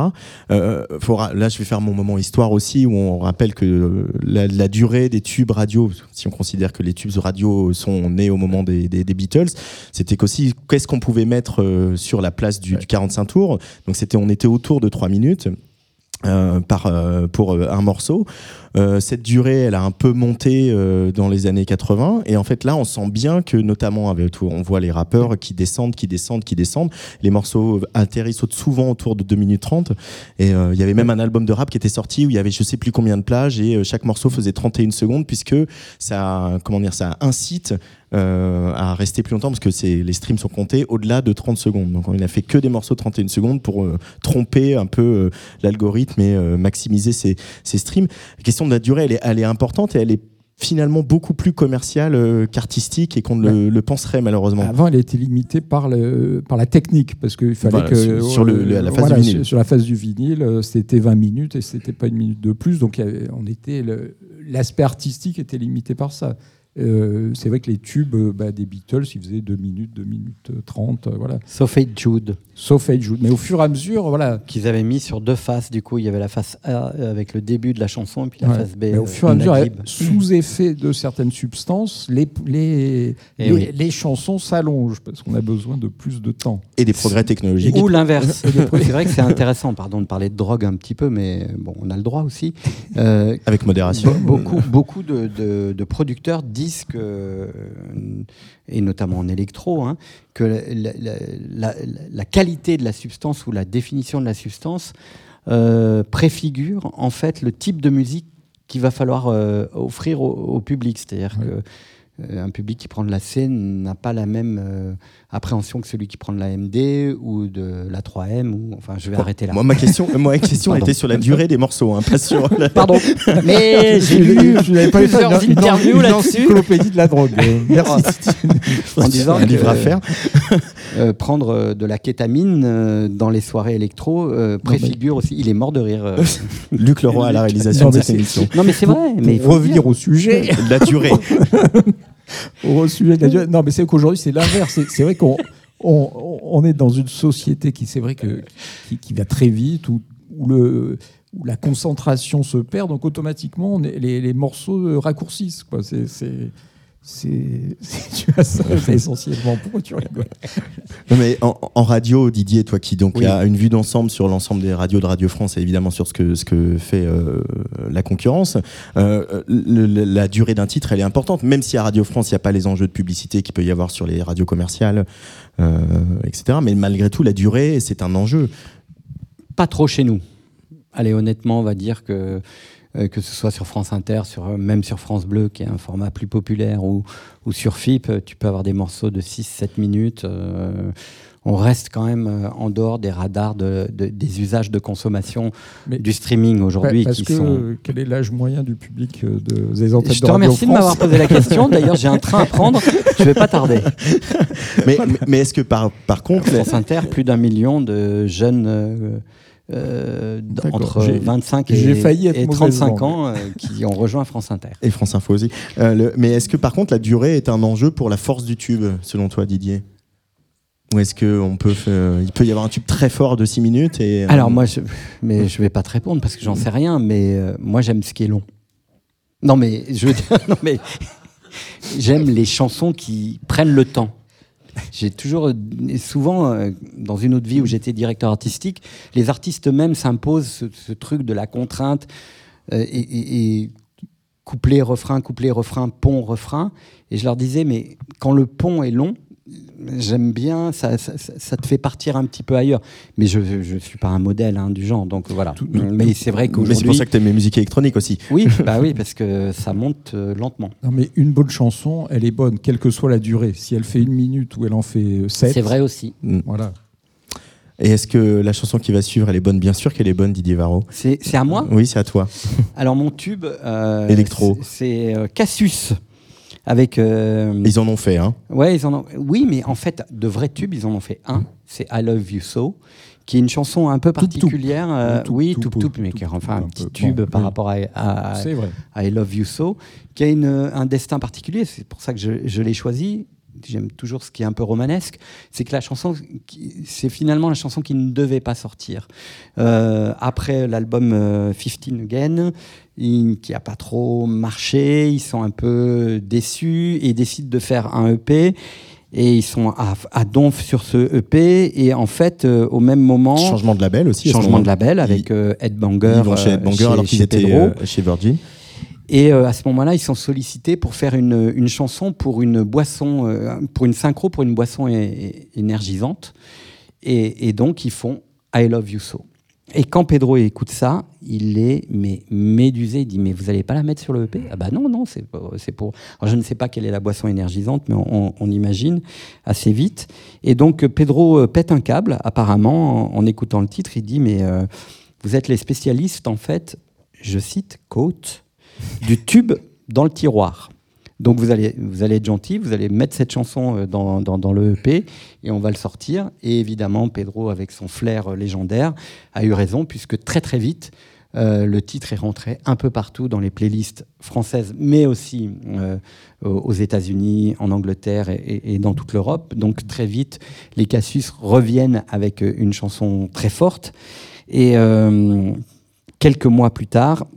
Faudra- là, je vais faire mon moment histoire aussi, où on rappelle que la, la durée des tubes radio, si on considère que les tubes radio sont nés au moment des, des- des Beatles, c'était qu'aussi qu'est-ce qu'on pouvait mettre sur la place du, du 45 tours? Donc c'était, on était autour de 3 minutes. euh, par, euh, pour euh, un morceau. Euh, cette durée, elle a un peu monté euh, dans les années 80. Et en fait, là, on sent bien que, notamment, avec on voit les rappeurs qui descendent, qui descendent, qui descendent. Les morceaux atterrissent souvent autour de 2 minutes 30. Et euh, il y avait même un album de rap qui était sorti où il y avait je sais plus combien de plages et chaque morceau faisait 31 secondes puisque ça, comment dire, ça incite à rester plus longtemps parce que les streams sont comptés au-delà de 30 secondes. Donc on n'a fait que des morceaux de 31 secondes pour tromper un peu l'algorithme et maximiser ses, streams. De la durée, elle est, elle est importante et elle est finalement beaucoup plus commerciale euh, qu'artistique et qu'on ne le, le penserait malheureusement. Avant, elle était limitée par, le, par la technique, parce qu'il fallait Voilà, que. sur- sur le- la phase voilà, du vinyle. Sur, la phase du vinyle, euh, c'était 20 minutes et c'était pas une minute de plus. Donc, on était l'aspect artistique était limité par ça. Euh, c'est vrai que les tubes euh, bah, des Beatles, ils faisaient 2 minutes, 2 minutes euh, 30, euh, voilà. Sauf Hey Jude. Sauf Hey Jude. Mais au fur et à mesure, voilà. Qu'ils avaient mis sur deux faces. Du coup, il y avait la face A euh, avec le début de la chanson et puis la Ouais. face B. Mais au euh, fur et à mesure, sous effet de certaines substances, les, les, Eh les, oui. les chansons s'allongent parce qu'on a besoin de plus de temps. Et des progrès technologiques. Ou l'inverse. c'est vrai que c'est intéressant, pardon, de parler de drogue un petit peu, mais bon, on a le droit aussi. Euh, Avec modération. Be- beaucoup, beaucoup de, de- de producteurs disent que, et notamment en électro, hein, que la, la- la- la qualité de la substance ou la définition de la substance euh, préfigure en fait le type de musique qu'il va falloir euh, offrir au, au public. C'est-à-dire que euh, un public qui prend de la C n'a pas la même euh, appréhension que celui qui prend de la MD ou de la 3M. Ou, enfin, je vais arrêter là. Moi, ma question, moi, ma question était sur la durée des morceaux, hein, pas sur la... Pardon. Mais j'ai lu Je n'avais pas fait plusieurs interviews là-dessus. encyclopédie de la drogue. Euh, Merci. en disant un livre à faire. euh, prendre euh, de la kétamine euh, dans les soirées électro euh, préfigure aussi. Il est mort de rire. euh. Luc Leroy à la réalisation Non, de cette émission. Non, mais c'est vrai. Mais revenir au sujet, La durée. au sujet de la durée. Non, mais c'est qu'aujourd'hui, c'est l'inverse. C'est- vrai qu'on on, on est dans une société qui, c'est vrai que qui, qui va très vite, où, où le où la concentration se perd, donc automatiquement on est- les, les morceaux euh, raccourcissent. Quoi. C'est, c'est, tu vois ça, c'est essentiellement. Pourquoi tu rigoles Non, mais en, en radio, Didier, toi qui donc Oui. a une vue d'ensemble sur l'ensemble des radios de Radio France et évidemment sur ce que, ce que fait euh, la concurrence, euh, le- le- la durée d'un titre, elle est importante. Même si à Radio France, il n'y a pas les enjeux de publicité qu'il peut y avoir sur les radios commerciales, euh, etc. Mais malgré tout, la durée, c'est un enjeu. Pas trop chez nous. Allez, honnêtement, on va dire que euh, que ce soit sur France Inter, sur, euh, même sur France Bleu, qui est un format plus populaire, ou, ou sur FIP, euh, tu peux avoir des morceaux de 6-7 minutes. euh, on reste quand même euh, en dehors des radars de, de- des usages de consommation Mais- du streaming aujourd'hui. Parce qui que sont... euh, quel est l'âge moyen du public euh, de, des antennes Je te remercie de m'avoir posé la question. D'ailleurs, j'ai un train à prendre. Je vais pas tarder. Mais, mais- mais est-ce que par, par contre, France Inter, plus d'un million de jeunes euh, euh, entre J'ai- 25 j'ai et, failli être et mauvaise 35 langue. ans euh, qui ont rejoint France Inter. et France Info aussi, euh, le- mais est-ce que par contre la durée est un enjeu pour la force du tube, selon toi, Didier? Ou est-ce qu'on peut, faire- il peut y avoir un tube très fort de 6 minutes et, euh, Alors moi, je, mais je vais pas te répondre parce que j'en sais rien. Mais euh, moi, j'aime ce qui est long. Non, mais je veux dire, non, mais j'aime les chansons qui prennent le temps. J'ai toujours, euh, souvent, euh, dans une autre vie où j'étais directeur artistique, les artistes eux-mêmes s'imposent ce, truc de la contrainte euh, et, et- et couplet, refrain, couplet, refrain, pont, refrain. Et je leur disais, mais quand le pont est long, j'aime bien, ça, ça, ça- ça te fait partir un petit peu ailleurs. Mais je ne suis pas un modèle hein, du genre, donc voilà. mais c'est vrai Mais c'est pour ça que tu aimes les musiques électroniques aussi. Oui, bah oui, parce que ça monte euh, lentement. Non, mais une bonne chanson, elle est bonne, quelle que soit la durée. Si elle fait une minute ou elle en fait sept. C'est vrai aussi. Voilà. Et est-ce que la chanson qui va suivre, elle est bonne? Bien sûr qu'elle est bonne, Didier Varro. C'est à moi? Oui, c'est à toi. Alors mon tube. euh, Électro. c'est- C'est euh, Cassius. Avec. euh, Ils en ont fait, hein Ouais, ils en ont. Oui, mais en fait, de vrais tubes, ils en ont fait un. C'est I Love You So, qui est une chanson un peu particulière. euh, Toup, oui, toup, tout, toup, tout, mais qui est enfin un un petit tube Bon, par oui. rapport à, I Love You So, qui a une, un destin particulier. C'est pour ça que je, je l'ai choisi. J'aime toujours ce qui est un peu romanesque. C'est que la chanson, c'est finalement la chanson qui ne devait pas sortir. Euh, après l'album euh, 15 Again, qui a pas trop marché, ils sont un peu déçus et ils décident de faire un EP. Et ils sont à, à donf sur ce EP. Et en fait, euh, au même moment. Changement de label aussi. Changement de label avec euh, Ed Banger. Ils vont chez Ed euh, Banger alors qu'ils étaient euh, chez Virgin. Et euh, à ce moment-là, ils sont sollicités pour faire une, une chanson pour une boisson, euh, pour une synchro pour une boisson énergisante. Et, et donc, ils font I Love You So. Et quand Pedro écoute ça, il est médusé. Il dit mais vous allez pas la mettre sur le EP Ah bah non non c'est c'est pour. Je ne sais pas quelle est la boisson énergisante, mais on, imagine assez vite. Et donc euh, Pedro euh, pète un câble apparemment en, écoutant le titre. Il dit mais euh, vous êtes les spécialistes en fait. Je cite quote du tube dans le tiroir. Donc vous allez, vous allez être gentil, vous allez mettre cette chanson euh, dans, dans, le EP et on va le sortir. Et évidemment, Pedro, avec son flair euh, légendaire, a eu raison puisque très très vite, euh, le titre est rentré un peu partout dans les playlists françaises, mais aussi aux États-Unis, en Angleterre et, dans toute l'Europe. Donc très vite, les Cassius reviennent avec une chanson très forte. Et quelques mois plus tard,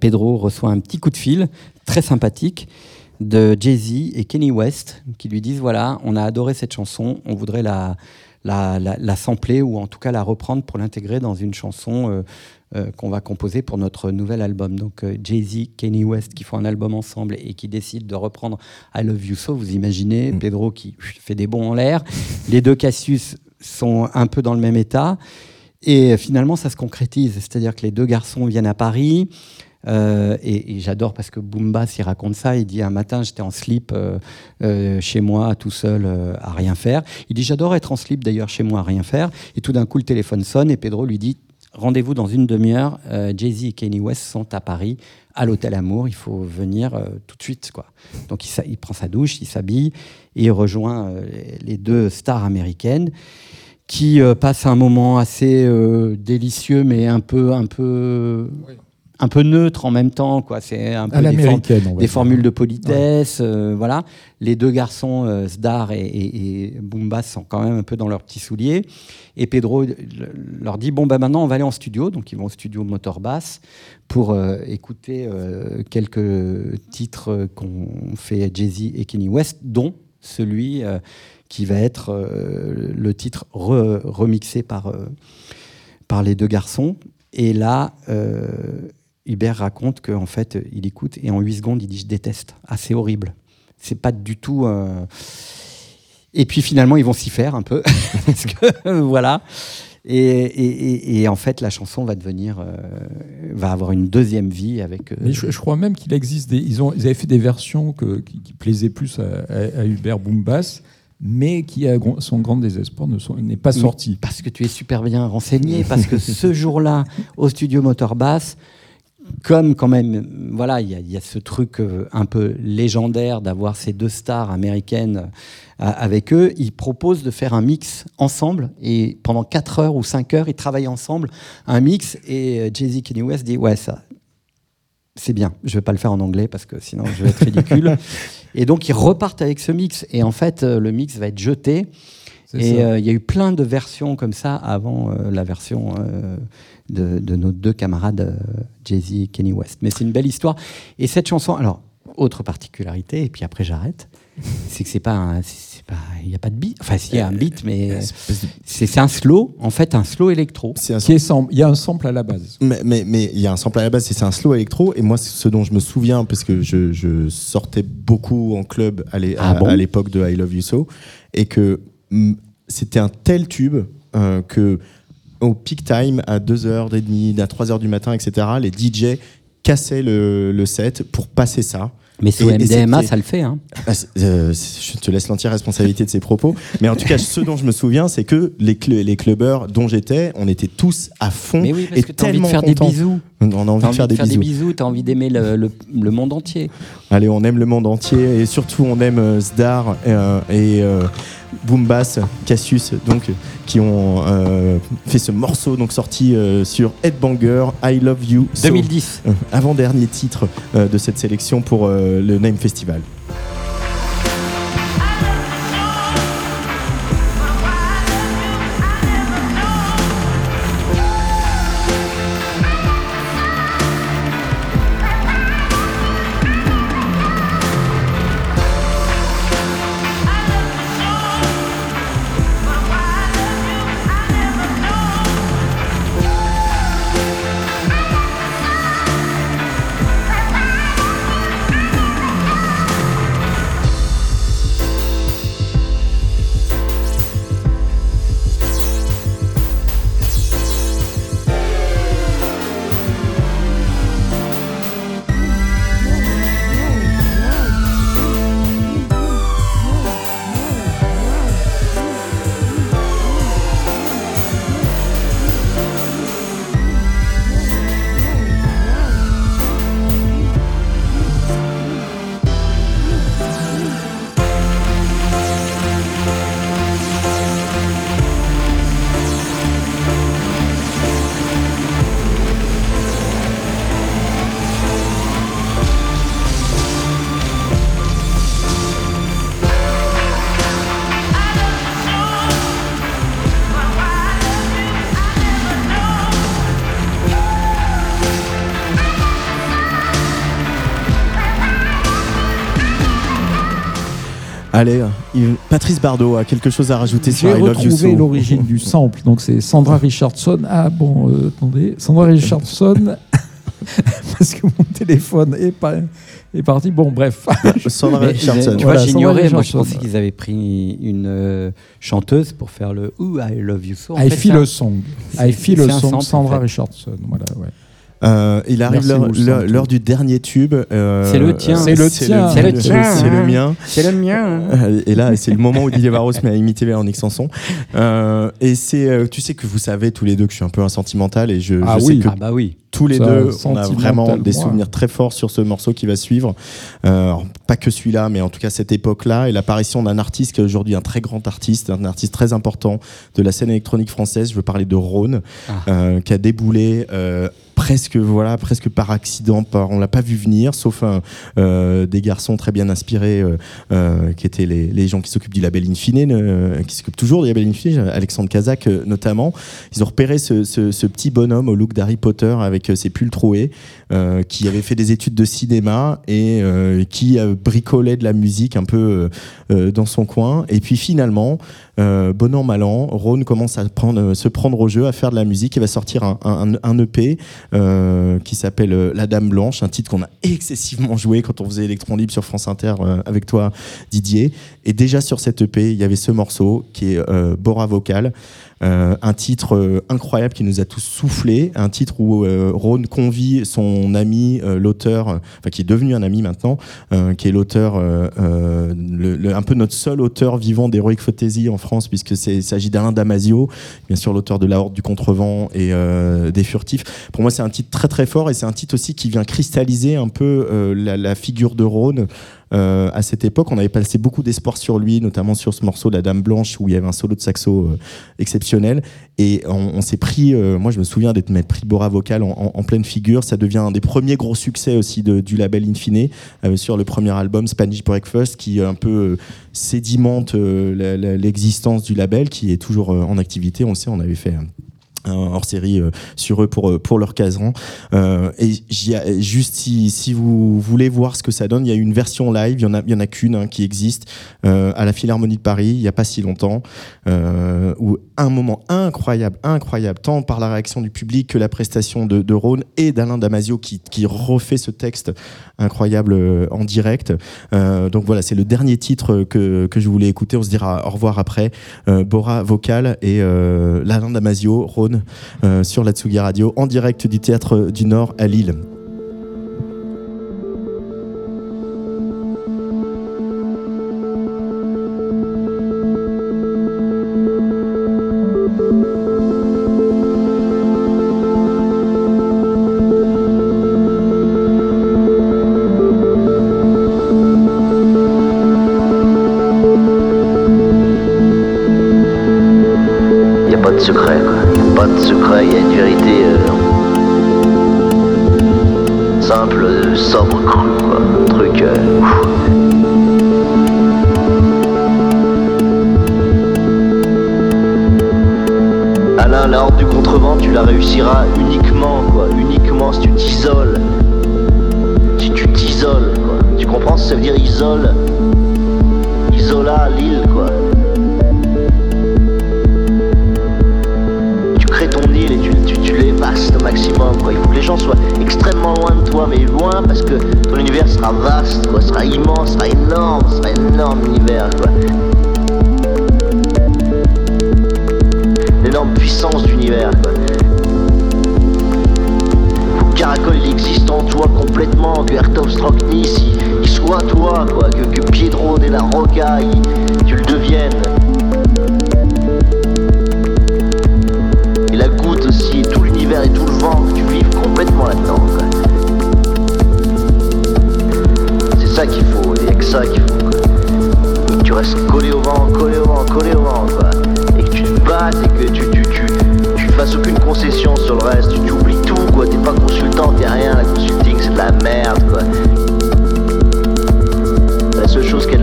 Pedro reçoit un petit coup de fil très sympathique de Jay-Z et Kenny West qui lui disent voilà, on a adoré cette chanson, on voudrait la, la, la, la sampler ou en tout cas la reprendre pour l'intégrer dans une chanson euh, euh, qu'on va composer pour notre nouvel album. Donc euh, Jay-Z, Kenny West qui font un album ensemble et qui décident de reprendre I Love You So, vous imaginez Pedro qui fait des bons en l'air, les deux Cassius sont un peu dans le même état. Et finalement, ça se concrétise. C'est-à-dire que les deux garçons viennent à Paris. euh, et, j'adore parce que Boomba s'y raconte ça. Il dit un matin, j'étais en slip euh, euh, chez moi, tout seul, à rien faire. Il dit j'adore être en slip d'ailleurs chez moi à rien faire. Et tout d'un coup, le téléphone sonne et Pedro lui dit rendez-vous dans une demi-heure. Jay-Z et Kanye West sont à Paris, à l'hôtel Amour. Il faut venir tout de suite, quoi. Donc il, il prend sa douche, il s'habille et il rejoint les deux stars américaines qui euh, passe un moment assez euh, délicieux, mais un peu, un peu, un peu neutre en même temps. Quoi. C'est un peu des, formules de politesse. euh, voilà. Les deux garçons, Sdar et, et, sont quand même un peu dans leurs petits souliers. Et Pedro leur dit bon, bah, maintenant, on va aller en studio. Donc, ils vont au studio Motor Bass pour écouter quelques titres qu'ont fait Jay-Z et Kenny West, dont celui qui va être euh, le titre re- remixé par, euh, par les deux garçons. Et là, euh, Hubert raconte qu'en fait, il écoute et en 8 secondes, il dit Je déteste. Ah, c'est horrible. C'est pas du tout. Et puis finalement, ils vont s'y faire un peu. Parce que, voilà. Et, et- et- en fait, la chanson va devenir, va avoir une deuxième vie avec. Mais je, crois même qu'il existe des. Ils, ont, ils avaient fait des versions que- qui, plaisaient plus à Hubert Boombass, mais qui, à son grand désespoir, n'est pas sorti. Parce que tu es super bien renseigné, parce que ce jour-là, au studio Motor Bass, comme quand même, voilà, il y, y a ce truc euh, un peu légendaire d'avoir ces deux stars américaines euh, avec eux, ils proposent de faire un mix ensemble et pendant 4 heures ou 5 heures, ils travaillent ensemble un mix et euh, Jay-Z Kanye West dit ouais ça. C'est bien, je vais pas le faire en anglais parce que sinon je vais être ridicule. et donc ils repartent avec ce mix et en fait euh, le mix va être jeté et euh, il y a eu plein de versions comme ça avant euh, la version euh, de, de nos deux camarades Jay-Z et Kenny West. Mais c'est une belle histoire. Et cette chanson, alors, autre particularité, et puis après j'arrête, c'est que c'est pas, un- pas, il n'y a pas de beat. Enfin, s'il y a un beat, mais c'est c'est un slow, en fait, un slow électro. C'est un Qui est sam- Il y a un sample à la base. Mais mais- mais il y a un sample à la base, c'est un slow électro. Et moi, ce dont je me souviens, parce que je, je sortais beaucoup en club à Ah bon? l'époque de I Love You So, et que mm, c'était un tel tube euh, que au peak time, à 2h30, à 3h du matin, etc., les DJ cassaient le, le set pour passer ça. Mais sous Et- MDMA, ça le fait. Hein. Ah, euh, je te laisse l'entière responsabilité de ces propos. Mais en tout cas, ce dont je me souviens, c'est que les, cl- les clubbers dont j'étais, on était tous à fond Mais oui, parce et que t'as envie de tellement faire des contents. bisous. On a envie de faire des bisous. t'as envie d'aimer le, le- le monde entier. Allez, on aime le monde entier et surtout on aime euh, Zdar euh, et euh, Boombass, Cassius, donc qui ont euh, fait ce morceau donc sorti euh, sur Headbanger, I Love You. So, 2010. euh, avant-dernier titre euh, de cette sélection pour euh, le Name Festival. Allez, il- Patrice Bardot a quelque chose à rajouter sur I Love You retrouvé So. l'origine du sample. Donc c'est Sandra Richardson. Ah bon, euh, attendez. Sandra Richardson. Parce que mon téléphone est, pas, est parti. Bon, bref. Sandra Mais, Richardson. Tu Voilà, vois, j'ignorais. Sandra Moi, je pensais qu'ils avaient pris une euh, chanteuse pour faire le Ooh, I love you so. En I fait, feel a song. I feel a song. sample, Sandra en fait. Richardson. Voilà, ouais. Euh, il arrive l'heure- du dernier tube. euh, C'est le tien. C'est le tien. C'est le tien. C'est le mien. C'est le mien. Euh, Et là, c'est le moment où Didier Varro se met à imiter Véronique Sanson. Euh, et c'est, euh, tu sais que vous savez tous les deux que je suis un peu un sentimental et je, Ah je oui. sais que Ah bah oui. Tous les deux, on a vraiment des moi. souvenirs très forts sur ce morceau qui va suivre. Euh, pas que celui-là, mais en tout cas cette époque-là et l'apparition d'un artiste qui est aujourd'hui un très grand artiste, un artiste très important de la scène électronique française. Je veux parler de Rhône, Ah. euh, qui a déboulé. euh, presque voilà presque par accident par on l'a pas vu venir sauf un, euh, des garçons très bien inspirés euh, euh, qui étaient les, les gens qui s'occupent du label Infine qui s'occupent toujours du label Infine Alexandre Kazak notamment ils ont repéré ce, ce- ce petit bonhomme au look d'Harry Potter avec pulls troués euh, qui avait fait des études de cinéma et euh, qui euh, bricolait de la musique un peu euh, dans son coin et puis finalement bon an mal an Ron commence à se prendre au jeu à faire de la musique il va sortir un, un- EP qui s'appelle La Dame Blanche, un titre qu'on a excessivement joué quand on faisait Electron Libre sur France Inter avec toi, Didier. Et déjà sur cette EP, il y avait ce morceau qui est Bora Vocal. Euh, un titre euh, incroyable qui nous a tous soufflé, un titre où euh, Ron convie son ami, euh, l'auteur, euh, enfin qui est devenu un ami maintenant, euh, qui est l'auteur, un peu notre seul auteur vivant d'Heroic Fantasy en France, puisque il s'agit d'Alain Damasio, bien sûr l'auteur de La Horde du Contrevent et des Furtifs. Pour moi, c'est un titre très très fort et c'est un titre aussi qui vient cristalliser un peu la, la figure de Rhône. Euh, à cette époque, on avait passé beaucoup d'espoir sur lui, notamment sur ce morceau La Dame Blanche où il y avait un solo de saxo euh, exceptionnel. Et on, s'est pris, euh, moi je me souviens d'être pris Bora Vocal en, pleine figure. Ça devient un des premiers gros succès aussi du label Infine sur le premier album Spanish Breakfast qui un peu sédimente l'existence du label qui est toujours en activité. On le sait, on avait fait. Hors série euh, sur eux pour, euh, pour leur casran. Euh, et juste si, vous voulez voir ce que ça donne, il y a une version live, il y en a, a qu'une hein, qui existe à la Philharmonie de Paris il n'y a pas si longtemps, où un moment incroyable, incroyable, tant par la réaction du public que la prestation de, de Rhône et d'Alain Damasio qui, qui refait ce texte incroyable en direct. Donc voilà, c'est le dernier titre que, que je voulais écouter. On se dira au revoir après. Bora vocal et euh, l'Alain Damasio, Rhône, sur la Tsugi Radio, en direct du Théâtre du Nord à Lille.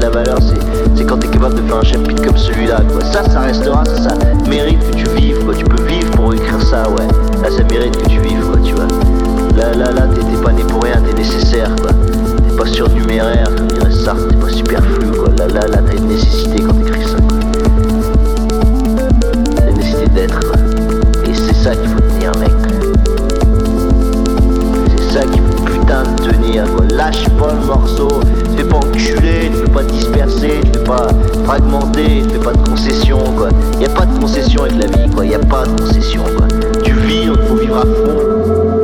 La valeur, c'est, c'est quand t'es capable de faire un chapitre comme celui-là, quoi. Ça, ça restera, ça, ça mérite que tu vives, quoi. Tu peux vivre pour écrire ça, ouais. Là, ça mérite que tu vives, quoi, tu vois. Là, là, là, t'es, pas né pour rien, t'es nécessaire, quoi. T'es pas surnuméraire, comme dirait Sartre, t'es pas superflu, quoi. Là, là, là, t'as une nécessité quand t'écris ça, quoi. Une nécessité d'être, quoi. Et c'est ça qu'il faut tenir, mec. C'est ça qu'il faut putain de tenir, quoi. Lâche pas le morceau. Tu fais pas enculer, tu fais pas disperser, tu fais pas fragmenter, tu fais pas de concession, quoi. Y a pas de concession avec la vie, quoi. Y a pas de concession, quoi. Tu vis, donc faut vivre à fond.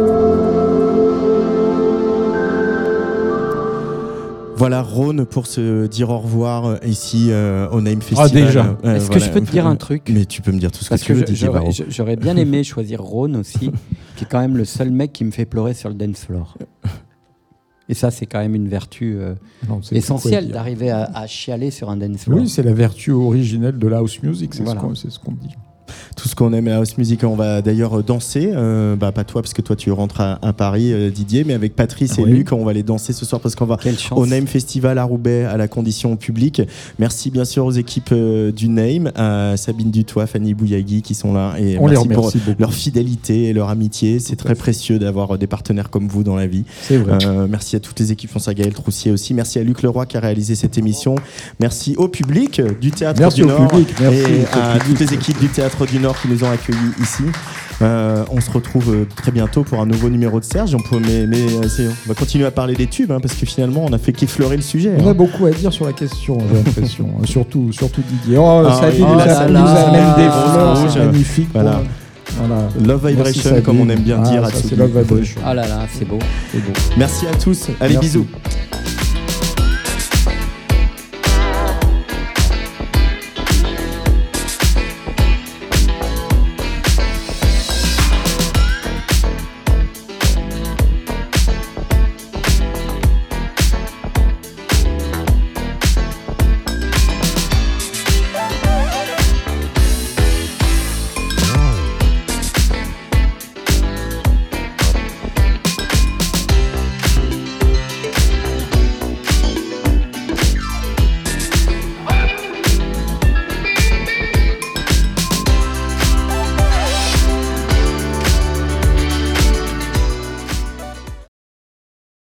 Voilà Rhône pour se dire au revoir euh, ici euh, au Name Festival. déjà. Euh, Est-ce que je peux te dire un truc Mais tu peux me dire tout ce que Parce tu que veux, j'aurais bien aimé choisir Rhône aussi, qui est quand même le seul mec qui me fait pleurer sur le dance floor. Et ça, c'est quand même une vertu euh, Non, essentielle d'arriver à, à chialer sur un dance floor. Oui, c'est la vertu originelle de la house music, c'est Voilà. ce qu'on c'est ce qu'on dit. Tout ce qu'on aime à la house music, on va d'ailleurs danser. euh, bah, pas toi, parce que toi tu rentres à, à Paris, euh, Didier, mais avec Patrice et Oui. Luc, on va aller danser ce soir parce qu'on va au Name Festival à Roubaix à la condition publique. Merci bien sûr aux équipes euh, du Name, à Sabine Dutoit, Fanny Bouyagui qui sont là. Et On les merci pour remercie beaucoup. leur fidélité et leur amitié. C'est très précieux d'avoir des partenaires comme vous dans la vie. C'est vrai. Merci à toutes les équipes, pense à Gaël Troussier aussi. Merci à Luc Leroy qui a réalisé cette émission. Merci au public du Théâtre Merci du au Nord public, merci et à public. toutes les équipes du Théâtre du Nord qui nous ont accueillis ici. Euh, on se retrouve euh, très bientôt pour un nouveau numéro de Serge. On, peut, mais, mais, euh, on va continuer à parler des tubes hein, parce que finalement on a fait qu'effleurer le sujet. On hein. a beaucoup à dire sur la question, j'ai l'impression. hein, surtout, surtout Didier. Oh, Ah Sabine, oui, nous là, a- ça- nous là, amène des fleurs, c'est magnifique. Voilà. pour- voilà. Love Vibration, comme on aime bien Ah, dire à ça. Love Vibration. Ah là là, c'est beau. Merci à tous. Allez, Merci. bisous.